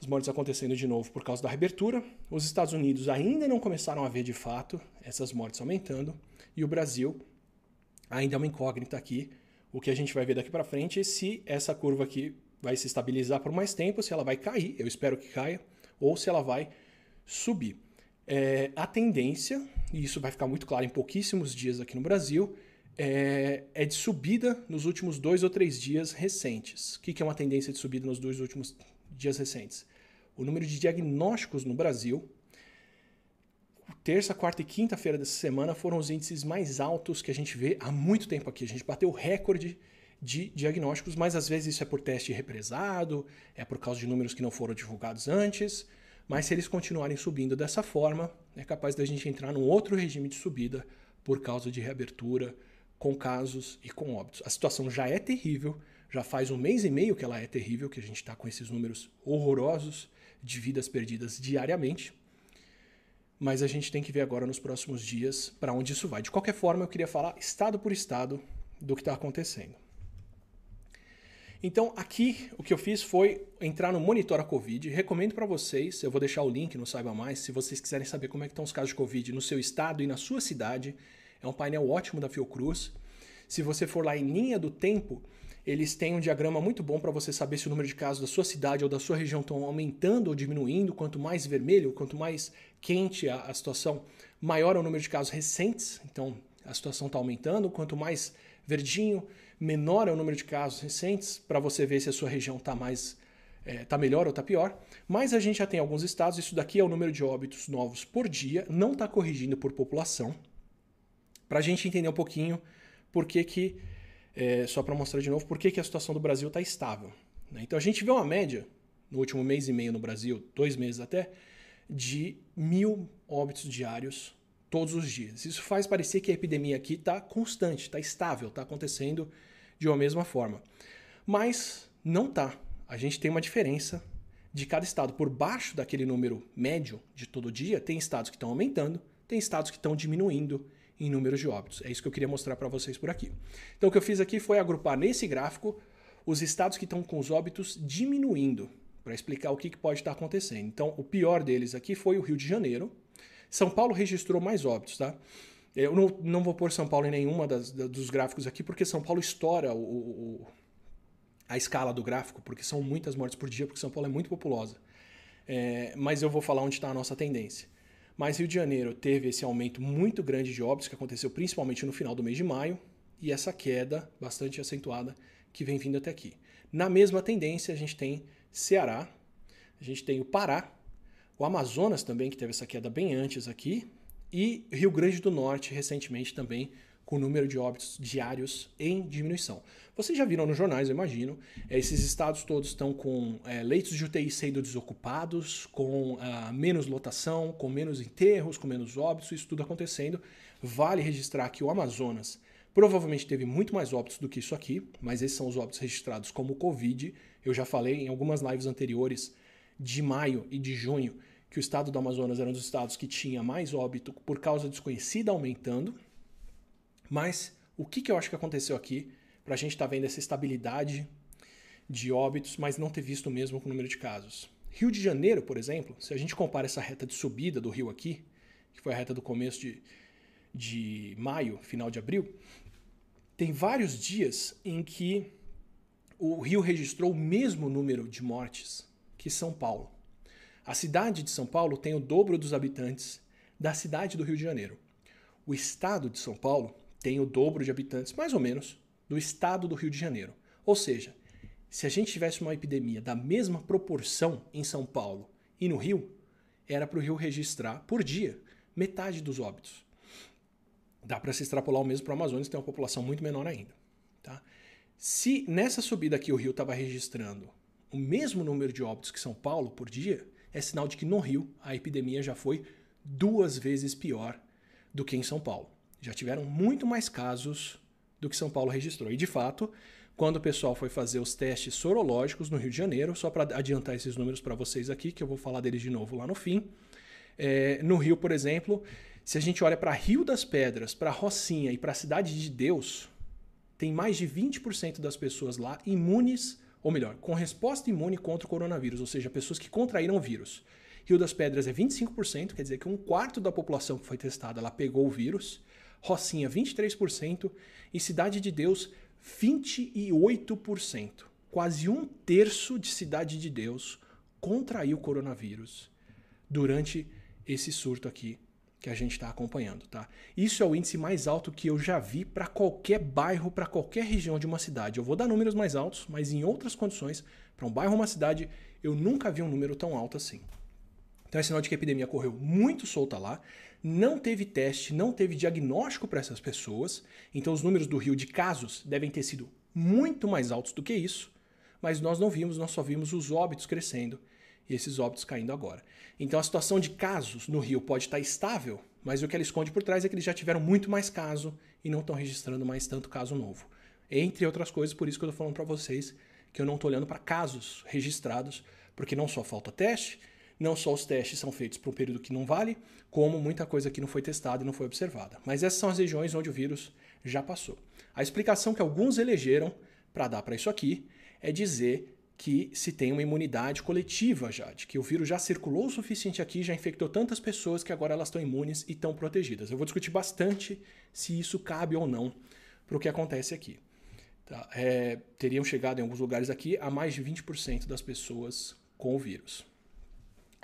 as mortes acontecendo de novo por causa da reabertura. Os Estados Unidos ainda não começaram a ver de fato essas mortes aumentando. E o Brasil ainda é uma incógnita aqui. O que a gente vai ver daqui para frente é se essa curva aqui vai se estabilizar por mais tempo, se ela vai cair, eu espero que caia, ou se ela vai subir. É, a tendência, e isso vai ficar muito claro em pouquíssimos dias aqui no Brasil, é, é de subida nos últimos dois ou três dias recentes. O que, que é uma tendência de subida nos dois últimos dias recentes? O número de diagnósticos no Brasil terça, quarta e quinta-feira dessa semana foram os índices mais altos que a gente vê há muito tempo aqui. A gente bateu recorde de diagnósticos, mas às vezes isso é por teste represado, é por causa de números que não foram divulgados antes. Mas se eles continuarem subindo dessa forma, é capaz da gente entrar num outro regime de subida por causa de reabertura, com casos e com óbitos. A situação já é terrível, já faz um mês e meio que ela é terrível, que a gente está com esses números horrorosos de vidas perdidas diariamente mas a gente tem que ver agora nos próximos dias para onde isso vai. De qualquer forma, eu queria falar estado por estado do que está acontecendo. Então, aqui o que eu fiz foi entrar no Monitora Covid. Recomendo para vocês, eu vou deixar o link no Saiba Mais, se vocês quiserem saber como é que estão os casos de Covid no seu estado e na sua cidade. É um painel ótimo da Fiocruz. Se você for lá em linha do tempo, eles têm um diagrama muito bom para você saber se o número de casos da sua cidade ou da sua região estão aumentando ou diminuindo. Quanto mais vermelho, quanto mais quente a, a situação, maior é o número de casos recentes. Então, a situação está aumentando. Quanto mais verdinho, menor é o número de casos recentes, para você ver se a sua região está mais é, tá melhor ou está pior. Mas a gente já tem alguns estados, isso daqui é o número de óbitos novos por dia, não está corrigindo por população. Para a gente entender um pouquinho por que, que é, só para mostrar de novo, por que, que a situação do Brasil está estável. Né? Então a gente vê uma média, no último mês e meio no Brasil, dois meses até, de mil óbitos diários todos os dias. Isso faz parecer que a epidemia aqui está constante, está estável, está acontecendo de uma mesma forma. Mas não está. A gente tem uma diferença de cada estado. Por baixo daquele número médio de todo dia, tem estados que estão aumentando, tem estados que estão diminuindo em números de óbitos. É isso que eu queria mostrar para vocês por aqui. Então, o que eu fiz aqui foi agrupar nesse gráfico os estados que estão com os óbitos diminuindo, para explicar o que, que pode estar acontecendo. Então, o pior deles aqui foi o Rio de Janeiro. São Paulo registrou mais óbitos, tá? Eu não, não vou pôr São Paulo em nenhuma das, dos gráficos aqui, porque São Paulo estoura o, o, a escala do gráfico, porque são muitas mortes por dia, porque São Paulo é muito populosa. É, mas eu vou falar onde está a nossa tendência. Mas Rio de Janeiro teve esse aumento muito grande de óbitos que aconteceu principalmente no final do mês de maio e essa queda bastante acentuada que vem vindo até aqui. Na mesma tendência, a gente tem Ceará, a gente tem o Pará, o Amazonas também, que teve essa queda bem antes aqui, e Rio Grande do Norte, recentemente também, com o número de óbitos diários em diminuição. Vocês já viram nos jornais, eu imagino, é, esses estados todos estão com é, leitos de UTI sendo desocupados, com uh, menos lotação, com menos enterros, com menos óbitos, isso tudo acontecendo. Vale registrar que o Amazonas provavelmente teve muito mais óbitos do que isso aqui, mas esses são os óbitos registrados como Covid. Eu já falei em algumas lives anteriores de maio e de junho que o estado do Amazonas era um dos estados que tinha mais óbito por causa desconhecida aumentando. Mas o que, que eu acho que aconteceu aqui para a gente estar tá vendo essa estabilidade de óbitos, mas não ter visto mesmo com o número de casos. Rio de Janeiro, por exemplo, se a gente compara essa reta de subida do rio aqui, que foi a reta do começo de, de maio, final de abril, tem vários dias em que o Rio registrou o mesmo número de mortes que São Paulo. A cidade de São Paulo tem o dobro dos habitantes da cidade do Rio de Janeiro. O estado de São Paulo tem o dobro de habitantes, mais ou menos, do estado do Rio de Janeiro. Ou seja, se a gente tivesse uma epidemia da mesma proporção em São Paulo e no Rio, era para o Rio registrar por dia metade dos óbitos. Dá para se extrapolar o mesmo para o Amazonas, que tem uma população muito menor ainda. Tá? Se nessa subida aqui o Rio estava registrando o mesmo número de óbitos que São Paulo por dia, é sinal de que no Rio a epidemia já foi duas vezes pior do que em São Paulo. Já tiveram muito mais casos do que São Paulo registrou. E de fato, quando o pessoal foi fazer os testes sorológicos no Rio de Janeiro, só para adiantar esses números para vocês aqui, que eu vou falar deles de novo lá no fim. É, no Rio, por exemplo, se a gente olha para Rio das Pedras, para Rocinha e para a Cidade de Deus, tem mais de 20% das pessoas lá imunes, ou melhor, com resposta imune contra o coronavírus, ou seja, pessoas que contraíram o vírus. Rio das Pedras é 25%, quer dizer que um quarto da população que foi testada ela pegou o vírus. Rocinha, 23%. E Cidade de Deus, 28%. Quase um terço de Cidade de Deus contraiu coronavírus durante esse surto aqui que a gente está acompanhando, tá? Isso é o índice mais alto que eu já vi para qualquer bairro, para qualquer região de uma cidade. Eu vou dar números mais altos, mas em outras condições, para um bairro ou uma cidade, eu nunca vi um número tão alto assim. Então é sinal de que a epidemia correu muito solta lá, não teve teste, não teve diagnóstico para essas pessoas, então os números do Rio de casos devem ter sido muito mais altos do que isso, mas nós não vimos, nós só vimos os óbitos crescendo e esses óbitos caindo agora. Então a situação de casos no Rio pode estar estável, mas o que ela esconde por trás é que eles já tiveram muito mais caso e não estão registrando mais tanto caso novo. Entre outras coisas, por isso que eu estou falando para vocês que eu não estou olhando para casos registrados, porque não só falta teste, não só os testes são feitos por um período que não vale, como muita coisa que não foi testada e não foi observada. Mas essas são as regiões onde o vírus já passou. A explicação que alguns elegeram para dar para isso aqui é dizer que se tem uma imunidade coletiva já, de que o vírus já circulou o suficiente aqui, já infectou tantas pessoas que agora elas estão imunes e estão protegidas. Eu vou discutir bastante se isso cabe ou não para o que acontece aqui. tá? é, teriam chegado em alguns lugares aqui a mais de 20% das pessoas com o vírus.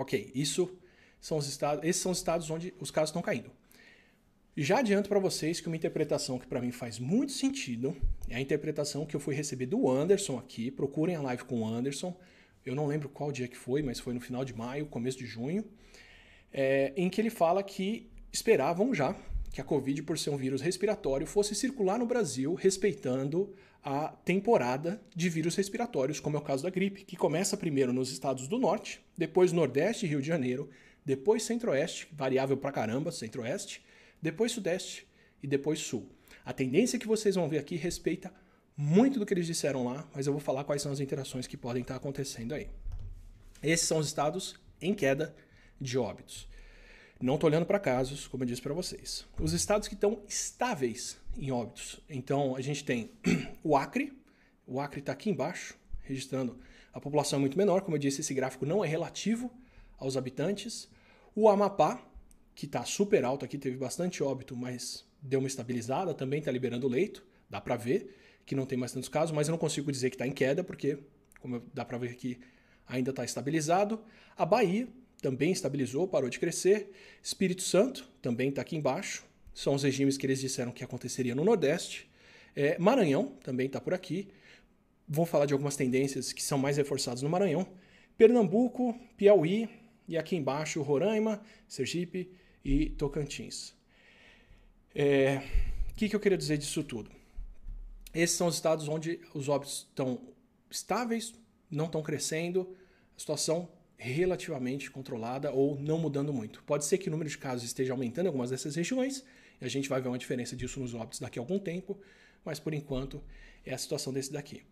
Ok, isso são os estados, esses são os estados onde os casos estão caindo. Já adianto para vocês que uma interpretação que para mim faz muito sentido é a interpretação que eu fui receber do Anderson aqui. Procurem a live com o Anderson. Eu não lembro qual dia que foi, mas foi no final de maio, começo de junho, é, em que ele fala que esperavam já que a Covid, por ser um vírus respiratório, fosse circular no Brasil respeitando a temporada de vírus respiratórios, como é o caso da gripe, que começa primeiro nos estados do norte, depois Nordeste e Rio de Janeiro, depois Centro-Oeste, variável pra caramba, Centro-Oeste, depois Sudeste e depois Sul. A tendência que vocês vão ver aqui respeita muito do que eles disseram lá, mas eu vou falar quais são as interações que podem estar acontecendo aí. Esses são os estados em queda de óbitos. Não estou olhando para casos, como eu disse para vocês. Os estados que estão estáveis em óbitos. Então, a gente tem o Acre. O Acre está aqui embaixo, registrando a população é muito menor. Como eu disse, esse gráfico não é relativo aos habitantes. O Amapá, que está super alto aqui, teve bastante óbito, mas deu uma estabilizada, também está liberando leito. Dá para ver que não tem mais tantos casos, mas eu não consigo dizer que está em queda, porque, como dá para ver aqui, ainda está estabilizado. A Bahia também estabilizou, parou de crescer. Espírito Santo também está aqui embaixo. São os regimes que eles disseram que aconteceria no Nordeste. É, Maranhão também está por aqui. Vou falar de algumas tendências que são mais reforçadas no Maranhão. Pernambuco, Piauí e aqui embaixo Roraima, Sergipe e Tocantins. É, o que, que eu queria dizer disso tudo? Esses são os estados onde os óbitos estão estáveis, não estão crescendo, a situação relativamente controlada ou não mudando muito. Pode ser que o número de casos esteja aumentando em algumas dessas regiões, e a gente vai ver uma diferença disso nos óbitos daqui a algum tempo, mas por enquanto é a situação desse daqui.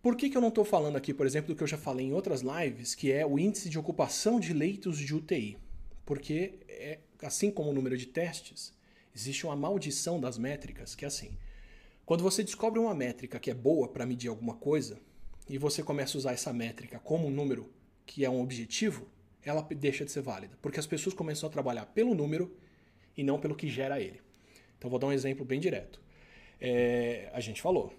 Por que, que eu não estou falando aqui, por exemplo, do que eu já falei em outras lives, que é o índice de ocupação de leitos de UTI? Porque, é, assim como o número de testes, existe uma maldição das métricas, que é assim. Quando você descobre uma métrica que é boa para medir alguma coisa, e você começa a usar essa métrica como um número que é um objetivo, ela deixa de ser válida. Porque as pessoas começam a trabalhar pelo número e não pelo que gera ele. Então vou dar um exemplo bem direto. É, a gente falou,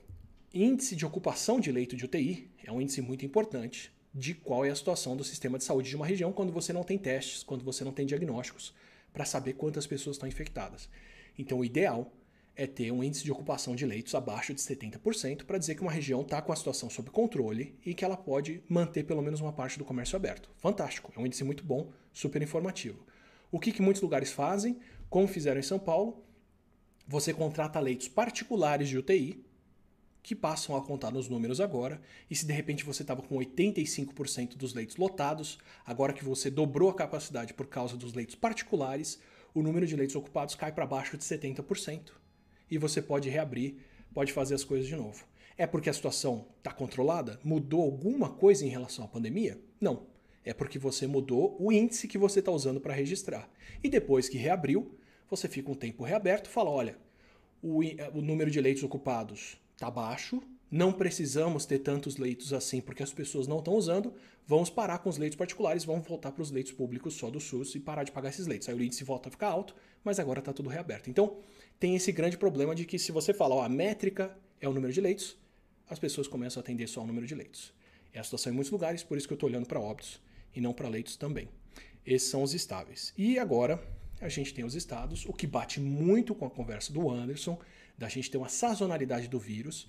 índice de ocupação de leito de UTI é um índice muito importante de qual é a situação do sistema de saúde de uma região quando você não tem testes, quando você não tem diagnósticos para saber quantas pessoas estão infectadas. Então o ideal é ter um índice de ocupação de leitos abaixo de 70% para dizer que uma região está com a situação sob controle e que ela pode manter pelo menos uma parte do comércio aberto. Fantástico, é um índice muito bom, super informativo. O que, que muitos lugares fazem, como fizeram em São Paulo, você contrata leitos particulares de UTI, que passam a contar nos números agora, e se de repente você estava com 85% dos leitos lotados, agora que você dobrou a capacidade por causa dos leitos particulares, o número de leitos ocupados cai para baixo de 70% e você pode reabrir, pode fazer as coisas de novo. É porque a situação está controlada? Mudou alguma coisa em relação à pandemia? Não. É porque você mudou o índice que você está usando para registrar. E depois que reabriu, você fica um tempo reaberto e fala: olha, o, o número de leitos ocupados está baixo, não precisamos ter tantos leitos assim porque as pessoas não estão usando, vamos parar com os leitos particulares, vamos voltar para os leitos públicos só do SUS e parar de pagar esses leitos. Aí o índice volta a ficar alto, mas agora está tudo reaberto. Então, tem esse grande problema de que se você falar, ó, a métrica é o número de leitos, as pessoas começam a atender só o número de leitos. É a situação em muitos lugares, por isso que eu estou olhando para óbitos e não para leitos também. Esses são os estáveis. E agora a gente tem os estados, o que bate muito com a conversa do Anderson, da gente ter uma sazonalidade do vírus.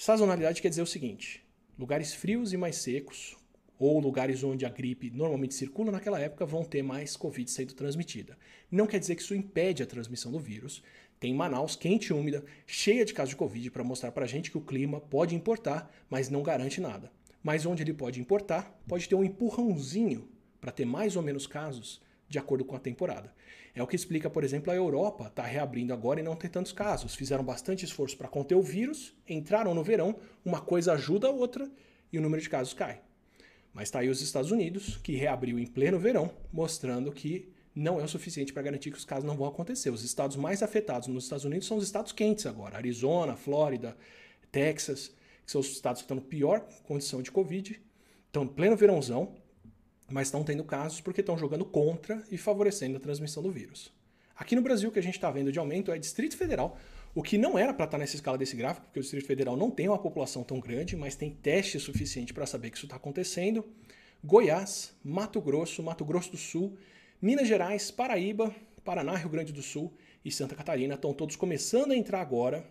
Sazonalidade quer dizer o seguinte: lugares frios e mais secos, ou lugares onde a gripe normalmente circula naquela época, vão ter mais Covid sendo transmitida. Não quer dizer que isso impede a transmissão do vírus, tem Manaus quente e úmida, cheia de casos de Covid para mostrar para a gente que o clima pode importar, mas não garante nada. Mas onde ele pode importar, pode ter um empurrãozinho para ter mais ou menos casos de acordo com a temporada. É o que explica, por exemplo, a Europa está reabrindo agora e não tem tantos casos. Fizeram bastante esforço para conter o vírus, entraram no verão, uma coisa ajuda a outra e o número de casos cai. Mas está aí os Estados Unidos, que reabriu em pleno verão, mostrando que não é o suficiente para garantir que os casos não vão acontecer. Os estados mais afetados nos Estados Unidos são os estados quentes agora: Arizona, Flórida, Texas, que são os estados que estão no pior condição de Covid, estão em pleno verãozão, mas estão tendo casos porque estão jogando contra e favorecendo a transmissão do vírus. Aqui no Brasil, o que a gente está vendo de aumento é Distrito Federal, o que não era para estar tá nessa escala desse gráfico, porque o Distrito Federal não tem uma população tão grande, mas tem teste suficiente para saber que isso está acontecendo. Goiás, Mato Grosso, Mato Grosso do Sul, Minas Gerais, Paraíba, Paraná, Rio Grande do Sul e Santa Catarina estão todos começando a entrar agora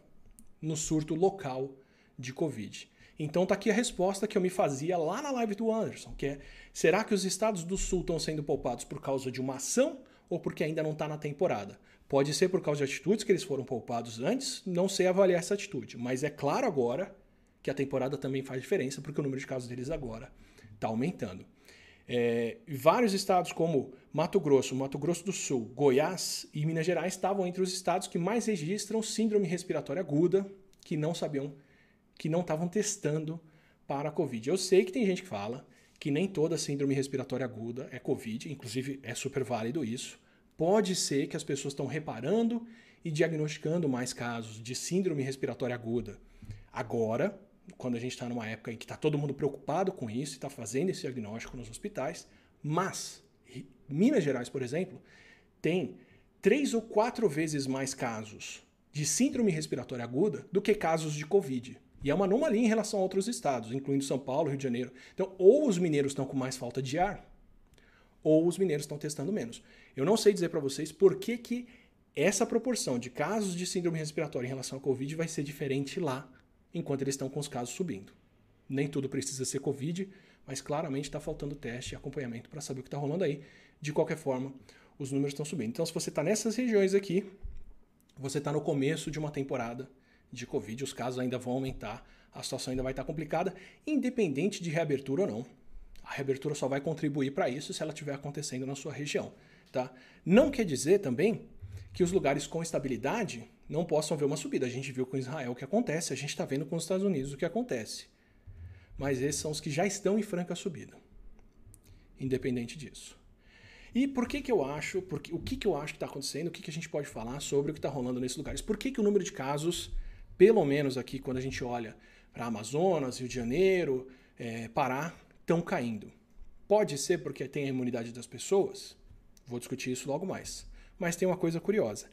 no surto local de Covid. Então tá aqui a resposta que eu me fazia lá na live do Anderson, que é: será que os estados do sul estão sendo poupados por causa de uma ação ou porque ainda não está na temporada? Pode ser por causa de atitudes que eles foram poupados antes, não sei avaliar essa atitude, mas é claro agora que a temporada também faz diferença porque o número de casos deles agora está aumentando. É, vários estados como Mato Grosso, Mato Grosso do Sul, Goiás e Minas Gerais estavam entre os estados que mais registram síndrome respiratória aguda, que não sabiam, que não estavam testando para a Covid. Eu sei que tem gente que fala que nem toda síndrome respiratória aguda é Covid, inclusive é super válido isso. Pode ser que as pessoas estão reparando e diagnosticando mais casos de síndrome respiratória aguda agora, quando a gente está numa época em que está todo mundo preocupado com isso e está fazendo esse diagnóstico nos hospitais, mas Minas Gerais, por exemplo, tem três ou quatro vezes mais casos de síndrome respiratória aguda do que casos de Covid. E é uma anomalia em relação a outros estados, incluindo São Paulo, Rio de Janeiro. Então, ou os mineiros estão com mais falta de ar, ou os mineiros estão testando menos. Eu não sei dizer para vocês por que, que essa proporção de casos de síndrome respiratória em relação ao Covid vai ser diferente lá enquanto eles estão com os casos subindo. Nem tudo precisa ser Covid, mas claramente está faltando teste e acompanhamento para saber o que está rolando aí. De qualquer forma, os números estão subindo. Então, se você está nessas regiões aqui, você está no começo de uma temporada de Covid, os casos ainda vão aumentar, a situação ainda vai estar complicada, independente de reabertura ou não. A reabertura só vai contribuir para isso se ela estiver acontecendo na sua região. Tá? Não quer dizer também que os lugares com estabilidade não possam ver uma subida. A gente viu com Israel o que acontece, a gente está vendo com os Estados Unidos o que acontece. Mas esses são os que já estão em franca subida, independente disso. E por que, que eu acho, porque, o que, que eu acho que está acontecendo, o que, que a gente pode falar sobre o que está rolando nesses lugares? Por que, que o número de casos, pelo menos aqui quando a gente olha para Amazonas, Rio de Janeiro, é, Pará, estão caindo? Pode ser porque tem a imunidade das pessoas? Vou discutir isso logo mais. Mas tem uma coisa curiosa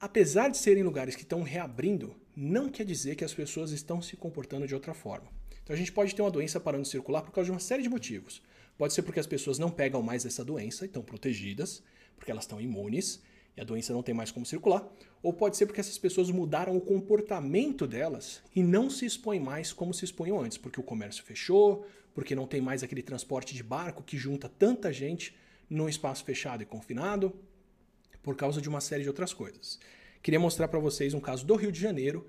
apesar de serem lugares que estão reabrindo, não quer dizer que as pessoas estão se comportando de outra forma. Então a gente pode ter uma doença parando de circular por causa de uma série de motivos. Pode ser porque as pessoas não pegam mais essa doença e estão protegidas, porque elas estão imunes e a doença não tem mais como circular. Ou pode ser porque essas pessoas mudaram o comportamento delas e não se expõem mais como se expunham antes, porque o comércio fechou, porque não tem mais aquele transporte de barco que junta tanta gente num espaço fechado e confinado por causa de uma série de outras coisas. Queria mostrar para vocês um caso do Rio de Janeiro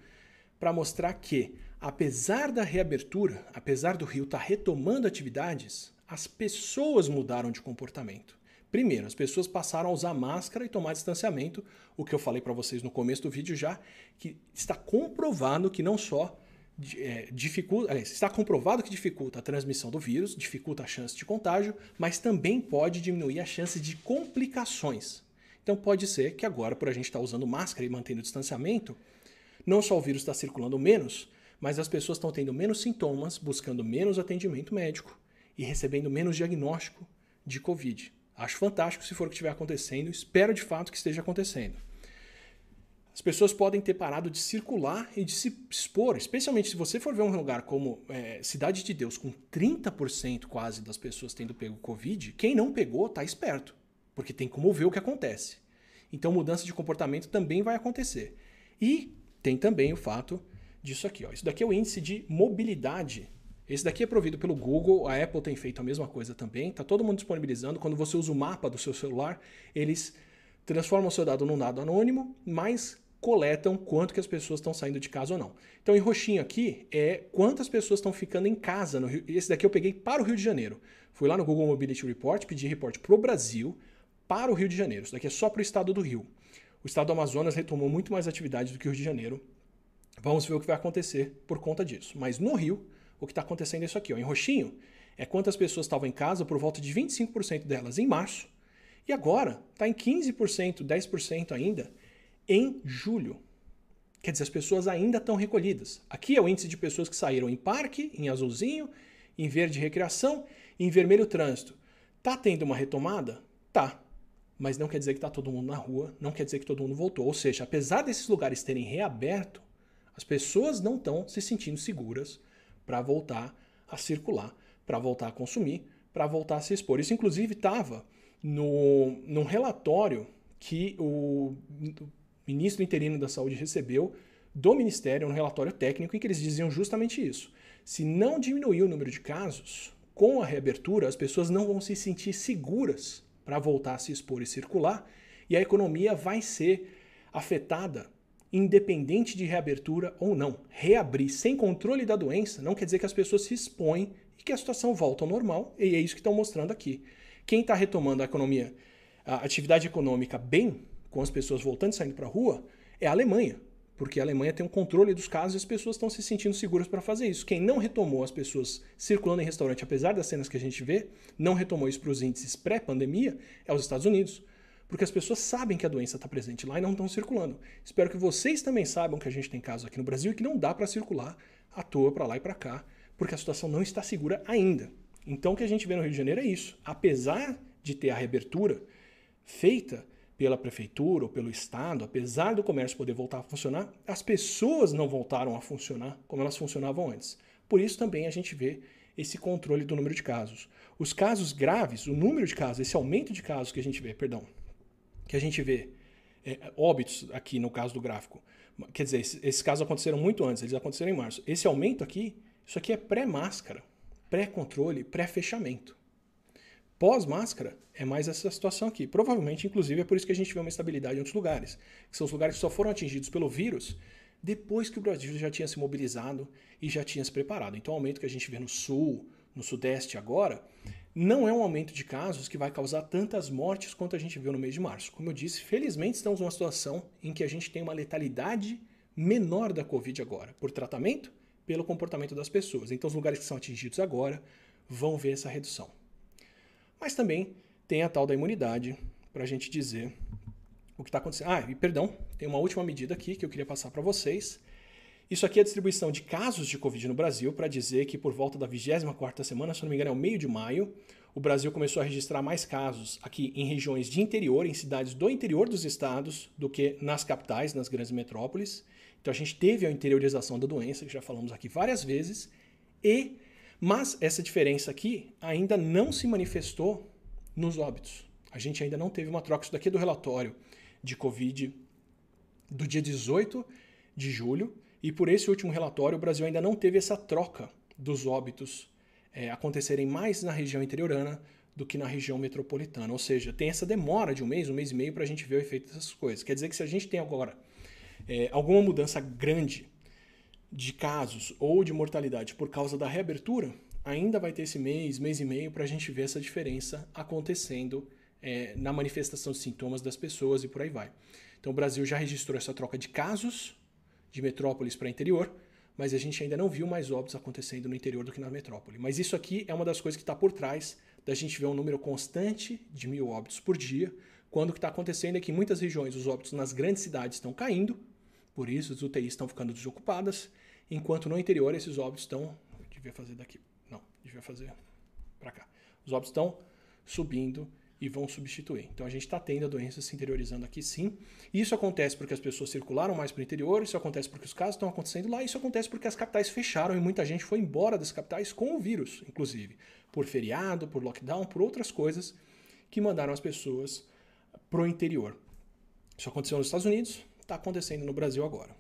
para mostrar que, apesar da reabertura, apesar do Rio estar tá retomando atividades, as pessoas mudaram de comportamento. Primeiro, as pessoas passaram a usar máscara e tomar distanciamento, o que eu falei para vocês no começo do vídeo já, que está comprovado que não só é, dificulta, aliás, está comprovado que dificulta a transmissão do vírus, dificulta a chance de contágio, mas também pode diminuir a chance de complicações. Então pode ser que agora, por a gente estar usando máscara e mantendo o distanciamento, não só o vírus está circulando menos, mas as pessoas estão tendo menos sintomas, buscando menos atendimento médico e recebendo menos diagnóstico de Covid. Acho fantástico se for o que estiver acontecendo, espero de fato que esteja acontecendo. As pessoas podem ter parado de circular e de se expor, especialmente se você for ver um lugar como é, Cidade de Deus, com 30% quase das pessoas tendo pego Covid, quem não pegou está esperto porque tem como ver o que acontece. Então, mudança de comportamento também vai acontecer. E tem também o fato disso aqui. Ó. Isso daqui é o índice de mobilidade. Esse daqui é provido pelo Google, a Apple tem feito a mesma coisa também. Está todo mundo disponibilizando. Quando você usa o mapa do seu celular, eles transformam o seu dado num dado anônimo, mas coletam quanto que as pessoas estão saindo de casa ou não. Então, em roxinho aqui é quantas pessoas estão ficando em casa no Rio. Esse daqui eu peguei para o Rio de Janeiro. Fui lá no Google Mobility Report, pedi report para o Brasil para o Rio de Janeiro. Isso daqui é só para o estado do Rio. O estado do Amazonas retomou muito mais atividade do que o Rio de Janeiro. Vamos ver o que vai acontecer por conta disso. Mas no Rio, o que está acontecendo é isso aqui. Ó. Em roxinho, é quantas pessoas estavam em casa, por volta de 25% delas em março. E agora está em 15%, 10% ainda em julho. Quer dizer, as pessoas ainda estão recolhidas. Aqui é o índice de pessoas que saíram em parque, em azulzinho, em verde recreação, em vermelho trânsito. Tá tendo uma retomada? Tá mas não quer dizer que está todo mundo na rua, não quer dizer que todo mundo voltou. Ou seja, apesar desses lugares terem reaberto, as pessoas não estão se sentindo seguras para voltar a circular, para voltar a consumir, para voltar a se expor. Isso, inclusive, estava num relatório que o ministro interino da Saúde recebeu do Ministério, um relatório técnico, em que eles diziam justamente isso. Se não diminuir o número de casos, com a reabertura, as pessoas não vão se sentir seguras para voltar a se expor e circular, e a economia vai ser afetada independente de reabertura ou não. Reabrir sem controle da doença não quer dizer que as pessoas se expõem e que a situação volta ao normal, e é isso que estão mostrando aqui. Quem está retomando a economia, a atividade econômica bem, com as pessoas voltando e saindo para a rua, é a Alemanha, porque a Alemanha tem um controle dos casos e as pessoas estão se sentindo seguras para fazer isso. Quem não retomou as pessoas circulando em restaurante, apesar das cenas que a gente vê, não retomou isso para os índices pré-pandemia, é os Estados Unidos porque as pessoas sabem que a doença está presente lá e não estão circulando. Espero que vocês também saibam que a gente tem casos aqui no Brasil e que não dá para circular à toa para lá e para cá, porque a situação não está segura ainda. Então o que a gente vê no Rio de Janeiro é isso. Apesar de ter a reabertura feita pela prefeitura ou pelo estado, apesar do comércio poder voltar a funcionar, as pessoas não voltaram a funcionar como elas funcionavam antes. Por isso também a gente vê esse controle do número de casos. Os casos graves, o número de casos, esse aumento de casos que a gente vê, perdão, que a gente vê é, óbitos aqui no caso do gráfico. Quer dizer, esses, esses casos aconteceram muito antes, eles aconteceram em março. Esse aumento aqui, isso aqui é pré-máscara, pré-controle, pré-fechamento. Pós-máscara é mais essa situação aqui. Provavelmente, inclusive, é por isso que a gente vê uma estabilidade em outros lugares, que são os lugares que só foram atingidos pelo vírus depois que o Brasil já tinha se mobilizado e já tinha se preparado. Então, o aumento que a gente vê no sul, no sudeste agora, não é um aumento de casos que vai causar tantas mortes quanto a gente viu no mês de março. Como eu disse, felizmente estamos numa situação em que a gente tem uma letalidade menor da Covid agora, por tratamento, pelo comportamento das pessoas. Então, os lugares que são atingidos agora vão ver essa redução. Mas também tem a tal da imunidade para a gente dizer o que está acontecendo. Ah, e perdão, tem uma última medida aqui que eu queria passar para vocês. Isso aqui é a distribuição de casos de Covid no Brasil, para dizer que por volta da 24ª semana, se não me engano é o meio de maio, o Brasil começou a registrar mais casos aqui em regiões de interior, em cidades do interior dos estados, do que nas capitais, nas grandes metrópoles. Então a gente teve a interiorização da doença, que já falamos aqui várias vezes, e mas essa diferença aqui ainda não se manifestou nos óbitos. A gente ainda não teve uma troca. Isso daqui é do relatório de Covid do dia 18 de julho. E por esse último relatório, o Brasil ainda não teve essa troca dos óbitos é, acontecerem mais na região interiorana do que na região metropolitana. Ou seja, tem essa demora de um mês, um mês e meio para a gente ver o efeito dessas coisas. Quer dizer que se a gente tem agora é, alguma mudança grande de casos ou de mortalidade por causa da reabertura, ainda vai ter esse mês, mês e meio para a gente ver essa diferença acontecendo é, na manifestação de sintomas das pessoas e por aí vai. Então o Brasil já registrou essa troca de casos de metrópoles para interior, mas a gente ainda não viu mais óbitos acontecendo no interior do que na metrópole. Mas isso aqui é uma das coisas que está por trás da gente ver um número constante de mil óbitos por dia, quando o que está acontecendo é que em muitas regiões os óbitos nas grandes cidades estão caindo, por isso as UTIs estão ficando desocupadas, enquanto no interior esses óbitos estão. Devia fazer daqui. Não, devia fazer para cá. Os óbitos estão subindo e vão substituir. Então a gente está tendo a doença se interiorizando aqui sim. Isso acontece porque as pessoas circularam mais para o interior, isso acontece porque os casos estão acontecendo lá, isso acontece porque as capitais fecharam e muita gente foi embora das capitais com o vírus, inclusive, por feriado, por lockdown, por outras coisas que mandaram as pessoas para o interior. Isso aconteceu nos Estados Unidos, está acontecendo no Brasil agora.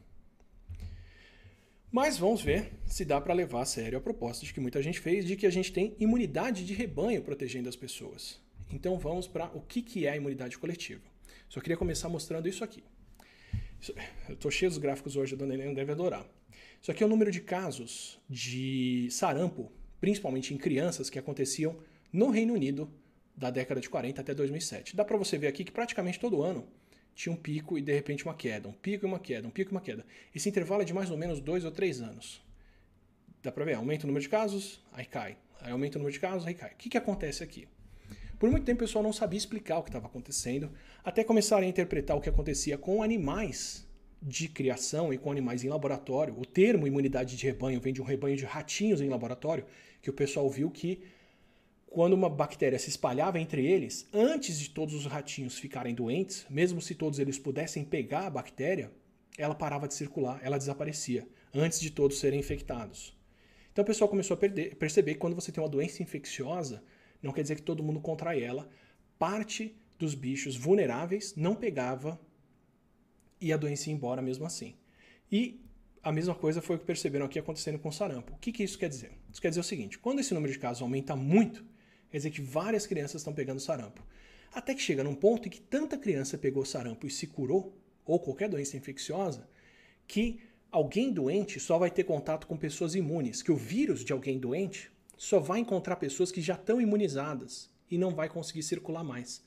Mas vamos ver se dá para levar a sério a proposta de que muita gente fez de que a gente tem imunidade de rebanho protegendo as pessoas. Então vamos para o que, que é a imunidade coletiva. Só queria começar mostrando isso aqui. Eu estou cheio dos gráficos hoje, a dona Helena deve adorar. Isso aqui é o número de casos de sarampo, principalmente em crianças, que aconteciam no Reino Unido da década de 40 até 2007. Dá para você ver aqui que praticamente todo ano tinha um pico e de repente uma queda, um pico e uma queda, um pico e uma queda. Esse intervalo é de mais ou menos dois ou três anos. Dá para ver, aumenta o número de casos, aí cai. Aí aumenta o número de casos, aí cai. O que, que acontece aqui? Por muito tempo o pessoal não sabia explicar o que estava acontecendo, até começarem a interpretar o que acontecia com animais de criação e com animais em laboratório. O termo imunidade de rebanho vem de um rebanho de ratinhos em laboratório, que o pessoal viu que quando uma bactéria se espalhava entre eles, antes de todos os ratinhos ficarem doentes, mesmo se todos eles pudessem pegar a bactéria, ela parava de circular, ela desaparecia, antes de todos serem infectados. Então o pessoal começou a perder, perceber que quando você tem uma doença infecciosa, não quer dizer que todo mundo contrai ela. Parte dos bichos vulneráveis não pegava e a doença ia embora mesmo assim. E a mesma coisa foi o que perceberam aqui acontecendo com o sarampo. O que, que isso quer dizer? Isso quer dizer o seguinte: quando esse número de casos aumenta muito, quer dizer que várias crianças estão pegando sarampo. Até que chega num ponto em que tanta criança pegou sarampo e se curou, ou qualquer doença infecciosa, que alguém doente só vai ter contato com pessoas imunes, que o vírus de alguém doente só vai encontrar pessoas que já estão imunizadas e não vai conseguir circular mais.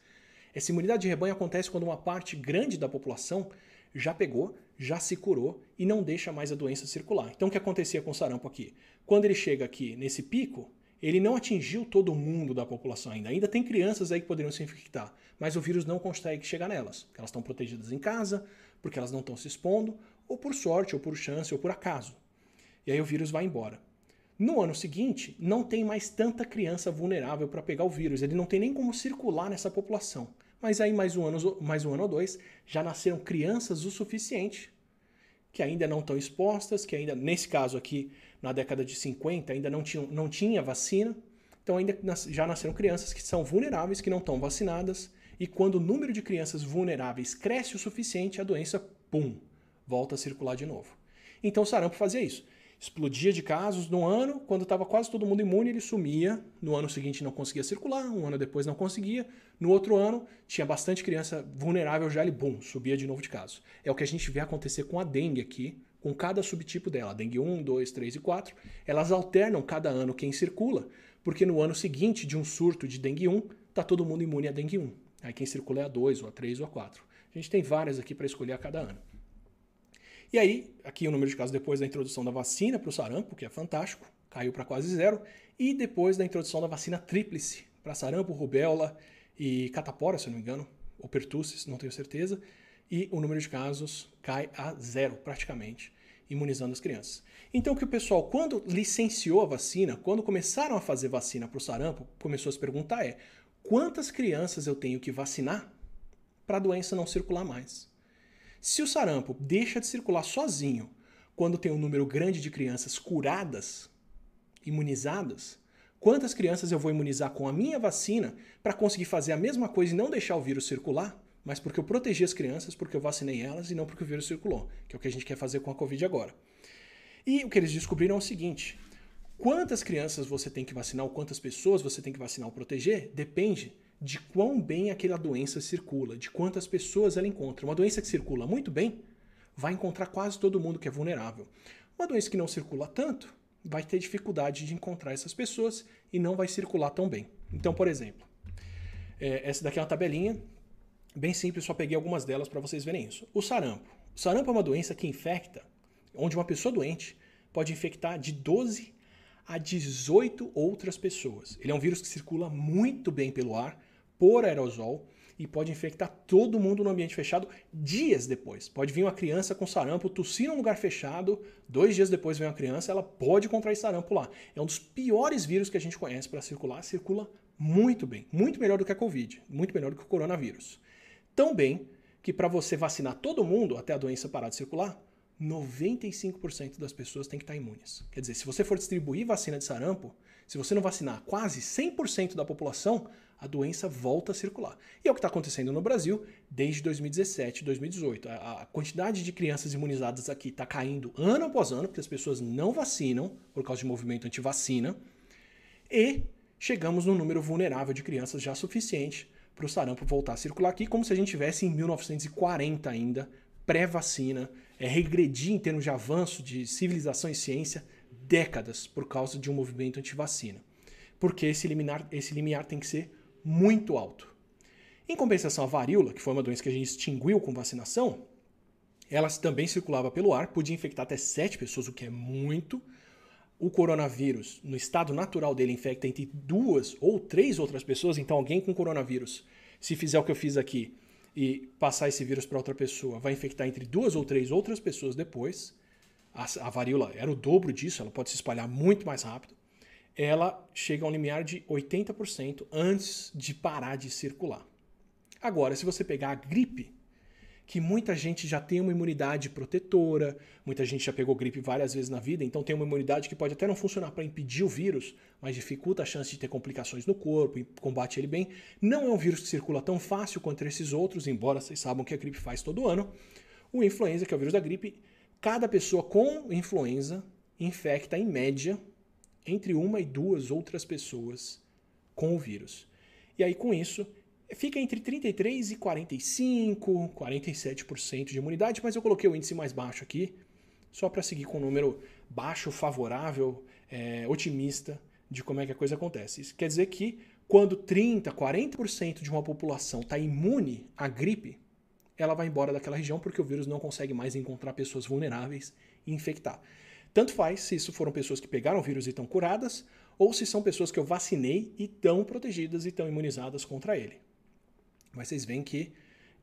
Essa imunidade de rebanho acontece quando uma parte grande da população já pegou, já se curou e não deixa mais a doença circular. Então o que acontecia com o sarampo aqui? Quando ele chega aqui nesse pico, ele não atingiu todo mundo da população ainda. Ainda tem crianças aí que poderiam se infectar, mas o vírus não consegue chegar nelas. Elas estão protegidas em casa, porque elas não estão se expondo, ou por sorte, ou por chance, ou por acaso. E aí o vírus vai embora. No ano seguinte, não tem mais tanta criança vulnerável para pegar o vírus, ele não tem nem como circular nessa população. Mas aí, mais um, ano, mais um ano ou dois, já nasceram crianças o suficiente que ainda não estão expostas, que ainda, nesse caso aqui, na década de 50, ainda não, tinham, não tinha vacina. Então, ainda já nasceram crianças que são vulneráveis, que não estão vacinadas. E quando o número de crianças vulneráveis cresce o suficiente, a doença, pum, volta a circular de novo. Então o sarampo fazia isso. Explodia de casos no ano, quando estava quase todo mundo imune, ele sumia. No ano seguinte não conseguia circular, um ano depois não conseguia. No outro ano, tinha bastante criança vulnerável já, ele, bum, subia de novo de casos. É o que a gente vê acontecer com a dengue aqui, com cada subtipo dela. Dengue 1, 2, 3 e 4. Elas alternam cada ano quem circula, porque no ano seguinte de um surto de dengue 1, está todo mundo imune a dengue 1. Aí quem circula é a 2, ou a 3 ou a 4. A gente tem várias aqui para escolher a cada ano. E aí, aqui o número de casos depois da introdução da vacina para o sarampo, que é fantástico, caiu para quase zero, e depois da introdução da vacina tríplice para sarampo, rubéola e catapora, se não me engano, ou pertussis, não tenho certeza, e o número de casos cai a zero praticamente, imunizando as crianças. Então, o que o pessoal, quando licenciou a vacina, quando começaram a fazer vacina para o sarampo, começou a se perguntar é quantas crianças eu tenho que vacinar para a doença não circular mais? Se o sarampo deixa de circular sozinho quando tem um número grande de crianças curadas, imunizadas, quantas crianças eu vou imunizar com a minha vacina para conseguir fazer a mesma coisa e não deixar o vírus circular? Mas porque eu protegi as crianças, porque eu vacinei elas e não porque o vírus circulou, que é o que a gente quer fazer com a Covid agora. E o que eles descobriram é o seguinte: quantas crianças você tem que vacinar ou quantas pessoas você tem que vacinar ou proteger depende de quão bem aquela doença circula, de quantas pessoas ela encontra. Uma doença que circula muito bem vai encontrar quase todo mundo que é vulnerável. Uma doença que não circula tanto vai ter dificuldade de encontrar essas pessoas e não vai circular tão bem. Então, por exemplo, é, essa daqui é uma tabelinha bem simples, só peguei algumas delas para vocês verem isso. O sarampo. O sarampo é uma doença que infecta, onde uma pessoa doente pode infectar de 12 a 18 outras pessoas. Ele é um vírus que circula muito bem pelo ar, por aerosol e pode infectar todo mundo no ambiente fechado dias depois. Pode vir uma criança com sarampo, tossir num lugar fechado, dois dias depois vem uma criança, ela pode contrair sarampo lá. É um dos piores vírus que a gente conhece para circular, circula muito bem, muito melhor do que a Covid, muito melhor do que o coronavírus. Tão bem que para você vacinar todo mundo até a doença parar de circular, 95% das pessoas têm que estar imunes. Quer dizer, se você for distribuir vacina de sarampo, se você não vacinar quase 100% da população, a doença volta a circular. E é o que está acontecendo no Brasil desde 2017, 2018. A, quantidade de crianças imunizadas aqui está caindo ano após ano, porque as pessoas não vacinam por causa de movimento anti-vacina. E chegamos num número vulnerável de crianças já suficiente para o sarampo voltar a circular aqui, como se a gente tivesse em 1940 ainda, pré-vacina, é, regredir em termos de avanço de civilização e ciência décadas por causa de um movimento anti-vacina. Porque esse limiar, esse limiar tem que ser muito alto. Em compensação, a varíola, que foi uma doença que a gente extinguiu com vacinação, ela também circulava pelo ar, podia infectar até 7 pessoas, o que é muito. O coronavírus, no estado natural dele, infecta entre duas ou três outras pessoas. Então, alguém com coronavírus, se fizer o que eu fiz aqui e passar esse vírus para outra pessoa, vai infectar entre duas ou três outras pessoas depois. A, a varíola era o dobro disso, ela pode se espalhar muito mais rápido. ela chega a um limiar de 80% antes de parar de circular. Agora, se você pegar a gripe, que muita gente já tem uma imunidade protetora, muita gente já pegou gripe várias vezes na vida, então tem uma imunidade que pode até não funcionar para impedir o vírus, mas dificulta a chance de ter complicações no corpo e combate ele bem. Não é um vírus que circula tão fácil quanto esses outros, embora vocês saibam que a gripe faz todo ano. O influenza, que é o vírus da gripe, cada pessoa com influenza infecta em média entre uma e duas outras pessoas com o vírus. E aí com isso fica entre 33 e 45, 47% de imunidade, mas eu coloquei o índice mais baixo aqui, só para seguir com um número baixo, favorável, é, otimista de como é que a coisa acontece. Isso quer dizer que quando 30, 40% de uma população está imune à gripe, ela vai embora daquela região porque o vírus não consegue mais encontrar pessoas vulneráveis e infectar. Tanto faz se isso foram pessoas que pegaram o vírus e estão curadas, ou se são pessoas que eu vacinei e estão protegidas e estão imunizadas contra ele. Mas vocês veem que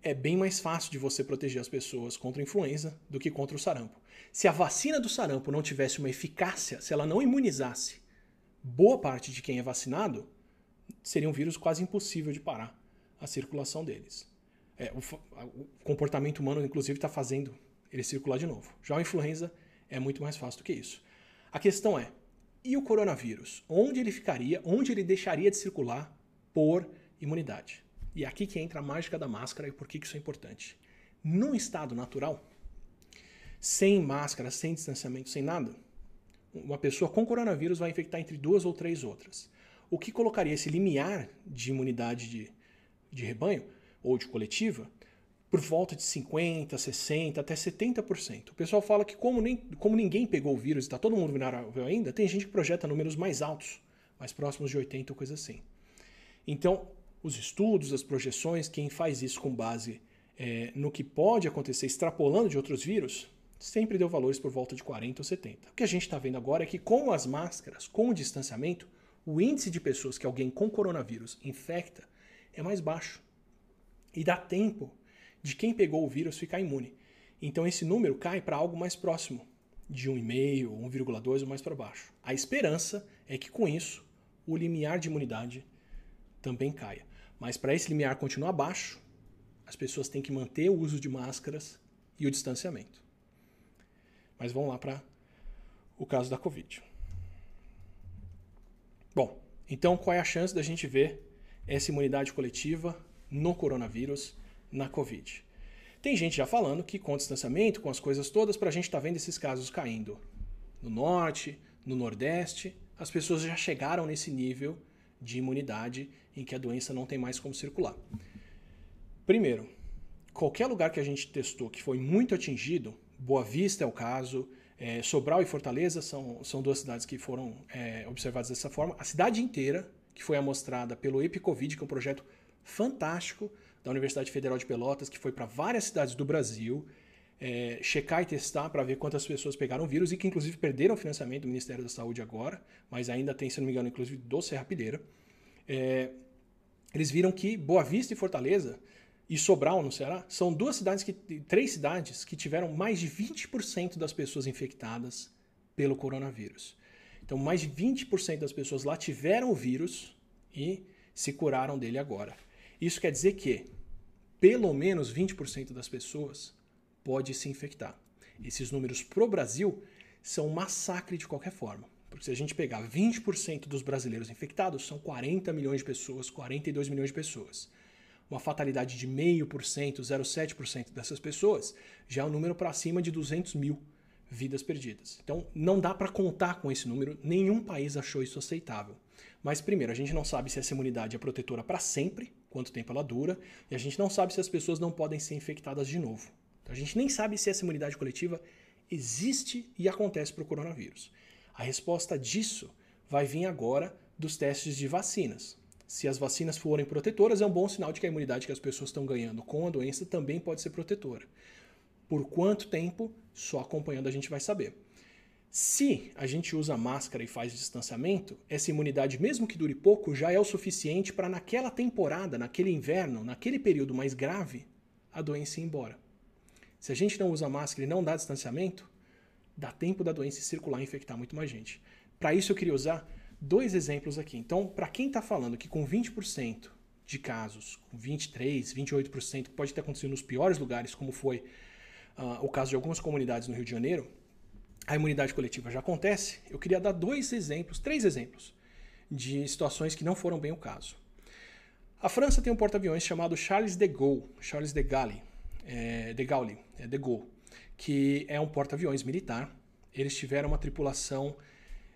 é bem mais fácil de você proteger as pessoas contra a influenza do que contra o sarampo. Se a vacina do sarampo não tivesse uma eficácia, se ela não imunizasse boa parte de quem é vacinado, seria um vírus quase impossível de parar a circulação deles. É, o, o, comportamento humano, inclusive, está fazendo ele circular de novo. Já a influenza é muito mais fácil do que isso. A questão é: e o coronavírus? Onde ele ficaria? Onde ele deixaria de circular por imunidade? E é aqui que entra a mágica da máscara e por que isso é importante. Num estado natural, sem máscara, sem distanciamento, sem nada, uma pessoa com coronavírus vai infectar entre duas ou três outras. O que colocaria esse limiar de imunidade de, de rebanho ou de coletiva por volta de 50%, 60%, até 70%. O pessoal fala que, como, nem, como ninguém pegou o vírus e está todo mundo vulnerável ainda, tem gente que projeta números mais altos, mais próximos de 80% ou coisa assim. Então, os estudos, as projeções, quem faz isso com base é, no que pode acontecer extrapolando de outros vírus, sempre deu valores por volta de 40 ou 70. O que a gente está vendo agora é que com as máscaras, com o distanciamento, o índice de pessoas que alguém com coronavírus infecta é mais baixo. E dá tempo de quem pegou o vírus ficar imune. Então esse número cai para algo mais próximo, de 1,5, 1,2 ou mais para baixo. A esperança é que com isso o limiar de imunidade também caia. Mas para esse limiar continuar baixo, as pessoas têm que manter o uso de máscaras e o distanciamento. Mas vamos lá para o caso da Covid. Bom, então qual é a chance da gente ver essa imunidade coletiva no coronavírus na Covid. Tem gente já falando que com o distanciamento, com as coisas todas, para a gente estar tá vendo esses casos caindo no norte, no nordeste, as pessoas já chegaram nesse nível de imunidade em que a doença não tem mais como circular. Primeiro, qualquer lugar que a gente testou que foi muito atingido, Boa Vista é o caso, é, Sobral e Fortaleza são, são duas cidades que foram é, observadas dessa forma. A cidade inteira, que foi amostrada pelo EpiCovid, que é um projeto fantástico da Universidade Federal de Pelotas, que foi para várias cidades do Brasil, é, checar e testar para ver quantas pessoas pegaram o vírus e que inclusive perderam o financiamento do Ministério da Saúde agora, mas ainda tem, se não me engano, inclusive do Serrapilheira. É, eles viram que Boa Vista e Fortaleza e Sobral, no Ceará, são duas cidades que três cidades que tiveram mais de 20% das pessoas infectadas pelo coronavírus. Então, mais de 20% das pessoas lá tiveram o vírus e se curaram dele agora. Isso quer dizer que pelo menos 20% das pessoas pode se infectar. Esses números para o Brasil são um massacre de qualquer forma. Porque se a gente pegar 20% dos brasileiros infectados, são 40 milhões de pessoas, 42 milhões de pessoas. Uma fatalidade de 0,5%, 0,7% dessas pessoas já é um número para cima de 200 mil vidas perdidas. Então não dá para contar com esse número, nenhum país achou isso aceitável. Mas primeiro, a gente não sabe se essa imunidade é protetora para sempre, quanto tempo ela dura, e a gente não sabe se as pessoas não podem ser infectadas de novo. Então a gente nem sabe se essa imunidade coletiva existe e acontece para o coronavírus. A resposta disso vai vir agora dos testes de vacinas. Se as vacinas forem protetoras, é um bom sinal de que a imunidade que as pessoas estão ganhando com a doença também pode ser protetora. Por quanto tempo? Só acompanhando a gente vai saber. Se a gente usa máscara e faz distanciamento, essa imunidade, mesmo que dure pouco, já é o suficiente para naquela temporada, naquele inverno, naquele período mais grave, a doença ir embora. Se a gente não usa máscara e não dá distanciamento, dá tempo da doença circular e infectar muito mais gente. Para isso eu queria usar dois exemplos aqui. Então, para quem está falando que com 20% de casos, com 23%, 28%, que pode ter acontecido nos piores lugares, como foi uh, o caso de algumas comunidades no Rio de Janeiro, a imunidade coletiva já acontece, eu queria dar dois exemplos, três exemplos, de situações que não foram bem o caso. A França tem um porta-aviões chamado Charles de Gaulle, Charles de Gaulle, é, de Gaulle, é de Gaulle, que é um porta-aviões militar. Eles tiveram uma tripulação,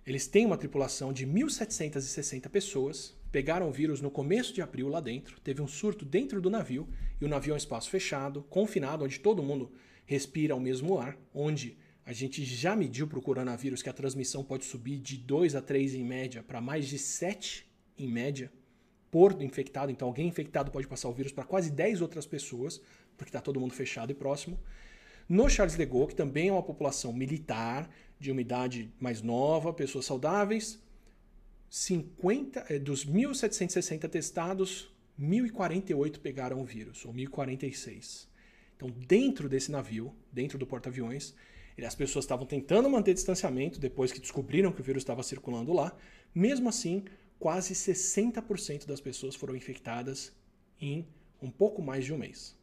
eles têm uma tripulação de 1.760 pessoas, pegaram o vírus no começo de abril lá dentro, teve um surto dentro do navio, e o navio é um espaço fechado, confinado, onde todo mundo respira o mesmo ar, onde a gente já mediu para o coronavírus que a transmissão pode subir de 2 a 3 em média para mais de 7 em média por infectado. Então, alguém infectado pode passar o vírus para quase 10 outras pessoas, porque está todo mundo fechado e próximo. No Charles de Gaulle, que também é uma população militar, de uma idade mais nova, pessoas saudáveis, 50, eh, dos 1.760 testados, 1.048 pegaram o vírus, ou 1.046. Então, dentro desse navio, dentro do porta-aviões, as pessoas estavam tentando manter distanciamento depois que descobriram que o vírus estava circulando lá. Mesmo assim, quase 60% das pessoas foram infectadas em um pouco mais de um mês.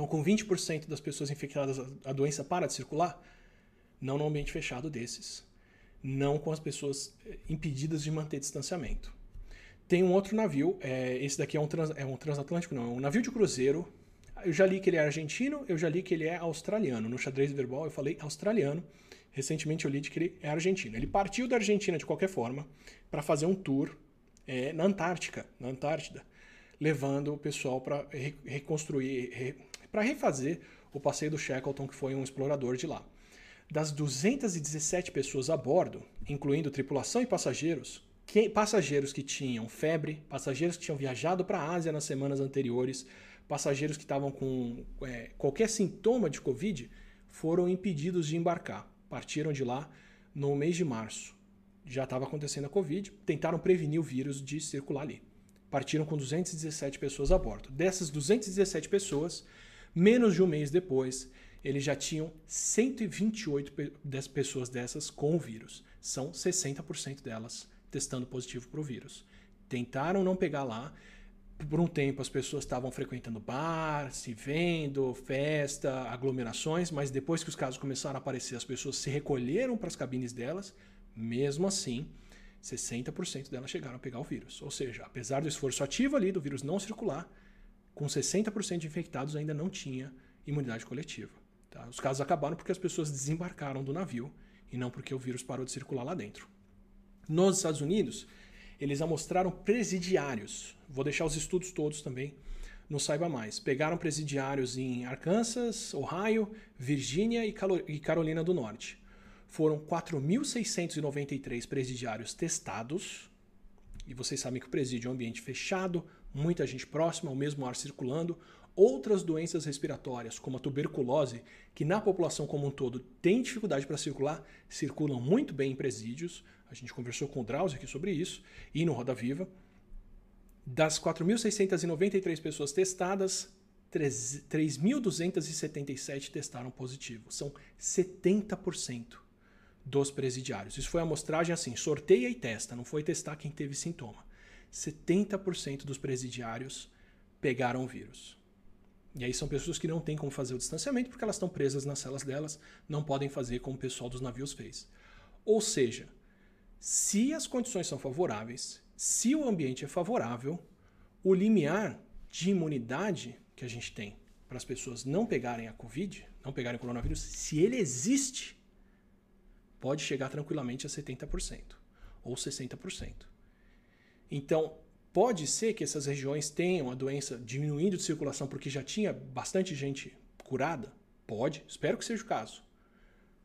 Então, com 20% das pessoas infectadas, a doença para de circular, não no ambiente fechado desses, não com as pessoas eh, impedidas de manter distanciamento. Tem um outro navio, é, esse daqui é um, trans, é um transatlântico, não, é um navio de cruzeiro eu já li que ele é argentino, eu já li que ele é australiano. No xadrez verbal eu falei australiano. Recentemente eu li de que ele é argentino. Ele partiu da Argentina de qualquer forma para fazer um tour é, na Antártica, na Antártida, levando o pessoal para re reconstruir, re para refazer o passeio do Shackleton, que foi um explorador de lá. Das 217 pessoas a bordo, incluindo tripulação e passageiros, que, passageiros que tinham febre, passageiros que tinham viajado para a Ásia nas semanas anteriores, passageiros que estavam com é, qualquer sintoma de Covid foram impedidos de embarcar. Partiram de lá no mês de março. Já estava acontecendo a Covid, tentaram prevenir o vírus de circular ali. Partiram com 217 pessoas a bordo. Dessas 217 pessoas, menos de um mês depois, eles já tinham 128 pessoas dessas com o vírus. São 60% delas testando positivo para o vírus. Tentaram não pegar lá, por um tempo as pessoas estavam frequentando bar, se vendo, festa, aglomerações, mas depois que os casos começaram a aparecer, as pessoas se recolheram para as cabines delas, mesmo assim, 60% delas chegaram a pegar o vírus. Ou seja, apesar do esforço ativo ali do vírus não circular, com 60% de infectados ainda não tinha imunidade coletiva. Tá? Os casos acabaram porque as pessoas desembarcaram do navio e não porque o vírus parou de circular lá dentro. Nos Estados Unidos, eles amostraram presidiários. Vou deixar os estudos todos também no Saiba Mais. Pegaram presidiários em Arkansas, Ohio, Virgínia e Carolina do Norte. Foram 4.693 presidiários testados. E vocês sabem que o presídio é um ambiente fechado, muita gente próxima, o mesmo ar circulando. Outras doenças respiratórias, como a tuberculose, que na população como um todo tem dificuldade para circular, circulam muito bem em presídios. A gente conversou com o Drauzio aqui sobre isso, e no Roda Viva. Das 4.693 pessoas testadas, 3.277 testaram positivo. São 70% dos presidiários. Isso foi a amostragem assim, sorteia e testa, não foi testar quem teve sintoma. 70% dos presidiários pegaram o vírus. E aí são pessoas que não têm como fazer o distanciamento porque elas estão presas nas celas delas, não podem fazer como o pessoal dos navios fez. Ou seja, se as condições são favoráveis, se o ambiente é favorável, o limiar de imunidade que a gente tem para as pessoas não pegarem a Covid, não pegarem o coronavírus, se ele existe, pode chegar tranquilamente a 70% ou 60%. Então, pode ser que essas regiões tenham a doença diminuindo de circulação porque já tinha bastante gente curada? Pode, espero que seja o caso.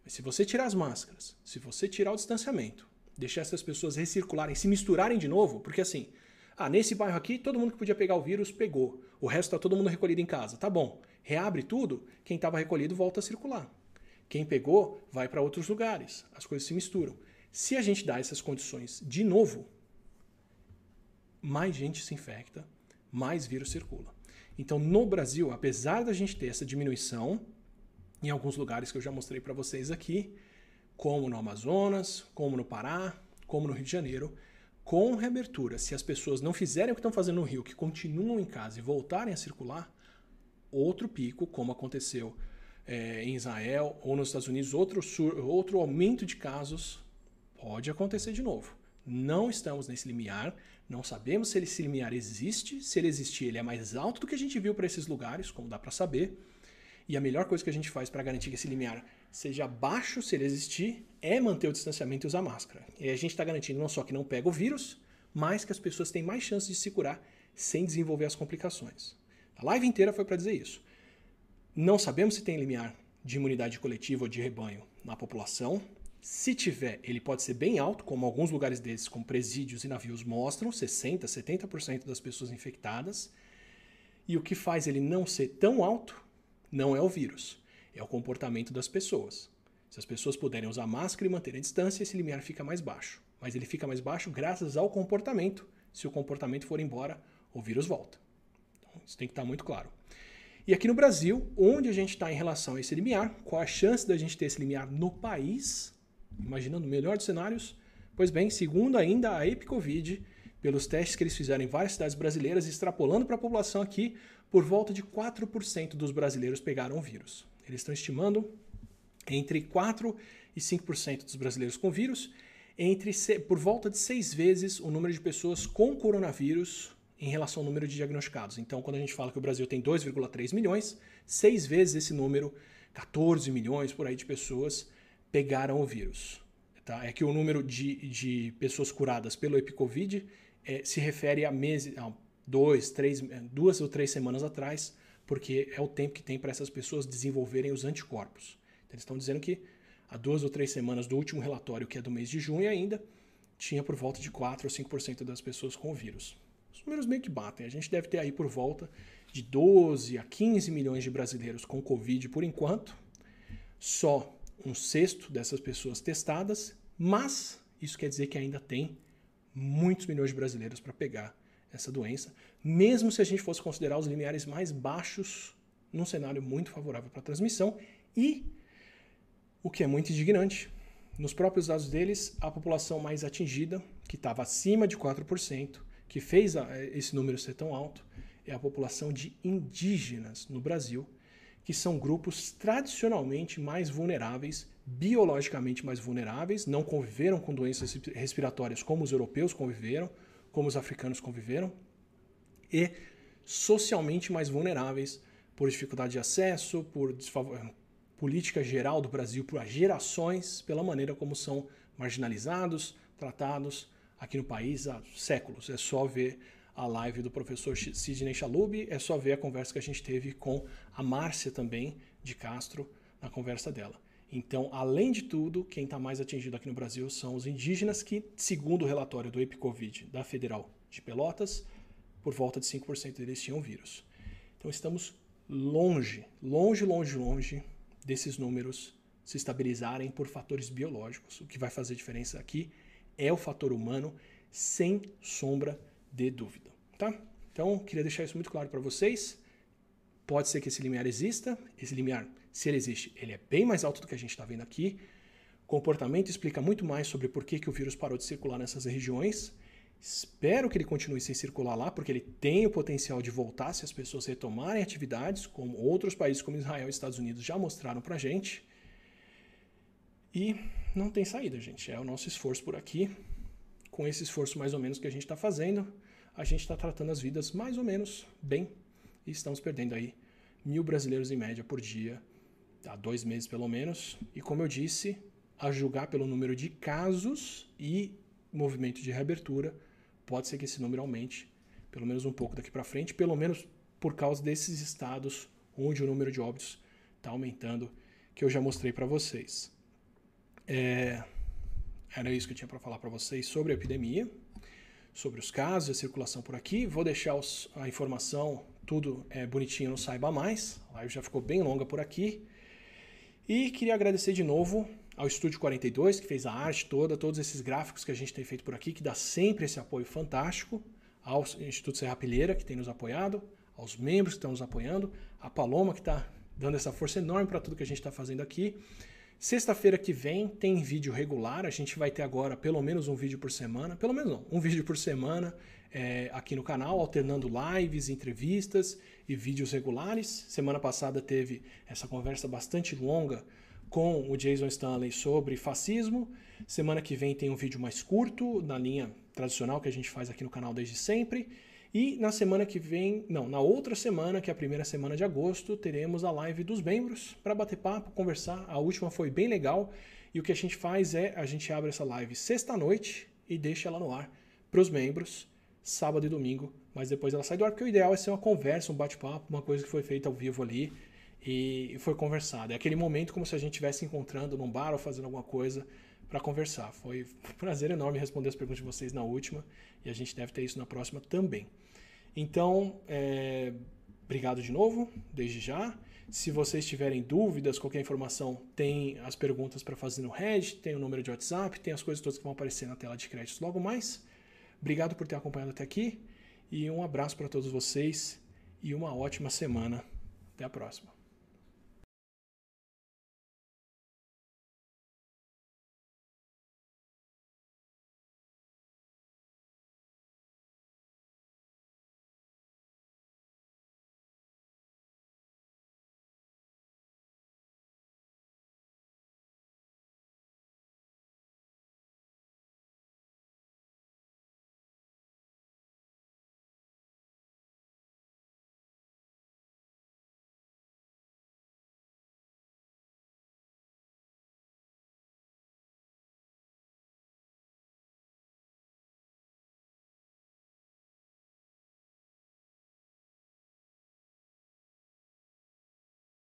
Mas se você tirar as máscaras, se você tirar o distanciamento, deixar essas pessoas recircularem, se misturarem de novo, porque assim, ah, nesse bairro aqui, todo mundo que podia pegar o vírus pegou. O resto está todo mundo recolhido em casa. Tá bom. Reabre tudo, quem estava recolhido volta a circular. Quem pegou vai para outros lugares. As coisas se misturam. Se a gente dá essas condições de novo, mais gente se infecta, mais vírus circula. Então, no Brasil, apesar da gente ter essa diminuição, em alguns lugares que eu já mostrei para vocês aqui, como no Amazonas, como no Pará, como no Rio de Janeiro, com reabertura, se as pessoas não fizerem o que estão fazendo no Rio, que continuam em casa e voltarem a circular, outro pico, como aconteceu é, em Israel ou nos Estados Unidos, outro, outro aumento de casos pode acontecer de novo. Não estamos nesse limiar, não sabemos se esse limiar existe. Se ele existir, ele é mais alto do que a gente viu para esses lugares, como dá para saber. E a melhor coisa que a gente faz para garantir que esse limiar seja baixo, se ele existir, é manter o distanciamento e usar máscara. E a gente está garantindo não só que não pega o vírus, mas que as pessoas têm mais chances de se curar sem desenvolver as complicações. A live inteira foi para dizer isso. Não sabemos se tem limiar de imunidade coletiva ou de rebanho na população, se tiver, ele pode ser bem alto, como alguns lugares desses, como presídios e navios mostram, 60%, 70% das pessoas infectadas. E o que faz ele não ser tão alto não é o vírus, é o comportamento das pessoas. Se as pessoas puderem usar máscara e manter a distância, esse limiar fica mais baixo. Mas ele fica mais baixo graças ao comportamento. Se o comportamento for embora, o vírus volta. Então, isso tem que estar muito claro. E aqui no Brasil, onde a gente está em relação a esse limiar, qual a chance da gente ter esse limiar no país? Imaginando o melhor dos cenários. Pois bem, segundo ainda a Epicovid, pelos testes que eles fizeram em várias cidades brasileiras, extrapolando para a população aqui, por volta de 4% dos brasileiros pegaram o vírus. Eles estão estimando entre 4 e 5% dos brasileiros com vírus, entre por volta de seis vezes o número de pessoas com coronavírus em relação ao número de diagnosticados. Então, quando a gente fala que o Brasil tem 2,3 milhões, seis vezes esse número, 14 milhões por aí de pessoas pegaram o vírus. Tá? É que o número de, de pessoas curadas pelo EpiCovid é, se refere a meses, a dois, três, duas ou três semanas atrás, porque é o tempo que tem para essas pessoas desenvolverem os anticorpos. Então, eles estão dizendo que há duas ou três semanas do último relatório, que é do mês de junho ainda, tinha por volta de 4 ou 5% das pessoas com o vírus. Os números meio que batem. A gente deve ter aí por volta de 12 a 15 milhões de brasileiros com Covid por enquanto. Só um sexto dessas pessoas testadas, mas isso quer dizer que ainda tem muitos milhões de brasileiros para pegar essa doença, mesmo se a gente fosse considerar os limiares mais baixos num cenário muito favorável para a transmissão e o que é muito indignante, nos próprios dados deles, a população mais atingida, que estava acima de 4%, que fez esse número ser tão alto, é a população de indígenas no Brasil, que são grupos tradicionalmente mais vulneráveis, biologicamente mais vulneráveis, não conviveram com doenças respiratórias como os europeus conviveram, como os africanos conviveram, e socialmente mais vulneráveis por dificuldade de acesso, por política geral do Brasil, por gerações, pela maneira como são marginalizados, tratados aqui no país há séculos. É só ver a live do professor Sidney Chalub, é só ver a conversa que a gente teve com a Márcia também, de Castro, na conversa dela. Então, além de tudo, quem está mais atingido aqui no Brasil são os indígenas, que, segundo o relatório do EpiCovid da Federal de Pelotas, por volta de 5% deles tinham vírus. Então, estamos longe, longe, longe, longe desses números se estabilizarem por fatores biológicos. O que vai fazer diferença aqui é o fator humano, sem sombra de dúvida, tá? Então, queria deixar isso muito claro para vocês. Pode ser que esse limiar exista. Esse limiar, se ele existe, ele é bem mais alto do que a gente está vendo aqui. Comportamento explica muito mais sobre por que, que o vírus parou de circular nessas regiões. Espero que ele continue sem circular lá, porque ele tem o potencial de voltar se as pessoas retomarem atividades, como outros países como Israel e Estados Unidos já mostraram para a gente. E não tem saída, gente. É o nosso esforço por aqui. Com esse esforço mais ou menos que a gente está fazendo, a gente está tratando as vidas mais ou menos bem e estamos perdendo aí mil brasileiros em média por dia, há dois meses pelo menos. E como eu disse, a julgar pelo número de casos e movimento de reabertura, pode ser que esse número aumente, pelo menos um pouco daqui para frente, pelo menos por causa desses estados onde o número de óbitos está aumentando, que eu já mostrei para vocês. É, era isso que eu tinha para falar para vocês sobre a epidemia sobre os casos, a circulação por aqui. Vou deixar os, a informação tudo é, bonitinho no Saiba Mais. A live já ficou bem longa por aqui. E queria agradecer de novo ao Estúdio 42, que fez a arte toda, todos esses gráficos que a gente tem feito por aqui, que dá sempre esse apoio fantástico. Ao Instituto Serra Pilheira, que tem nos apoiado, aos membros que estão nos apoiando, a Paloma, que está dando essa força enorme para tudo que a gente está fazendo aqui. Sexta-feira que vem tem vídeo regular. A gente vai ter agora pelo menos um vídeo por semana. Pelo menos não, um vídeo por semana é, aqui no canal, alternando lives, entrevistas e vídeos regulares. Semana passada teve essa conversa bastante longa com o Jason Stanley sobre fascismo. Semana que vem tem um vídeo mais curto, na linha tradicional que a gente faz aqui no canal desde sempre. E na semana que vem, não, na outra semana, que é a primeira semana de agosto, teremos a live dos membros para bater papo, conversar. A última foi bem legal. E o que a gente faz é a gente abre essa live sexta-noite e deixa ela no ar para os membros, sábado e domingo. Mas depois ela sai do ar, porque o ideal é ser uma conversa, um bate-papo, uma coisa que foi feita ao vivo ali e foi conversado. É aquele momento como se a gente estivesse encontrando num bar ou fazendo alguma coisa para conversar. Foi um prazer enorme responder as perguntas de vocês na última e a gente deve ter isso na próxima também. Então, é, obrigado de novo, desde já. Se vocês tiverem dúvidas, qualquer informação, tem as perguntas para fazer no Red, tem o número de WhatsApp, tem as coisas todas que vão aparecer na tela de créditos logo mais. Obrigado por ter acompanhado até aqui e um abraço para todos vocês e uma ótima semana. Até a próxima.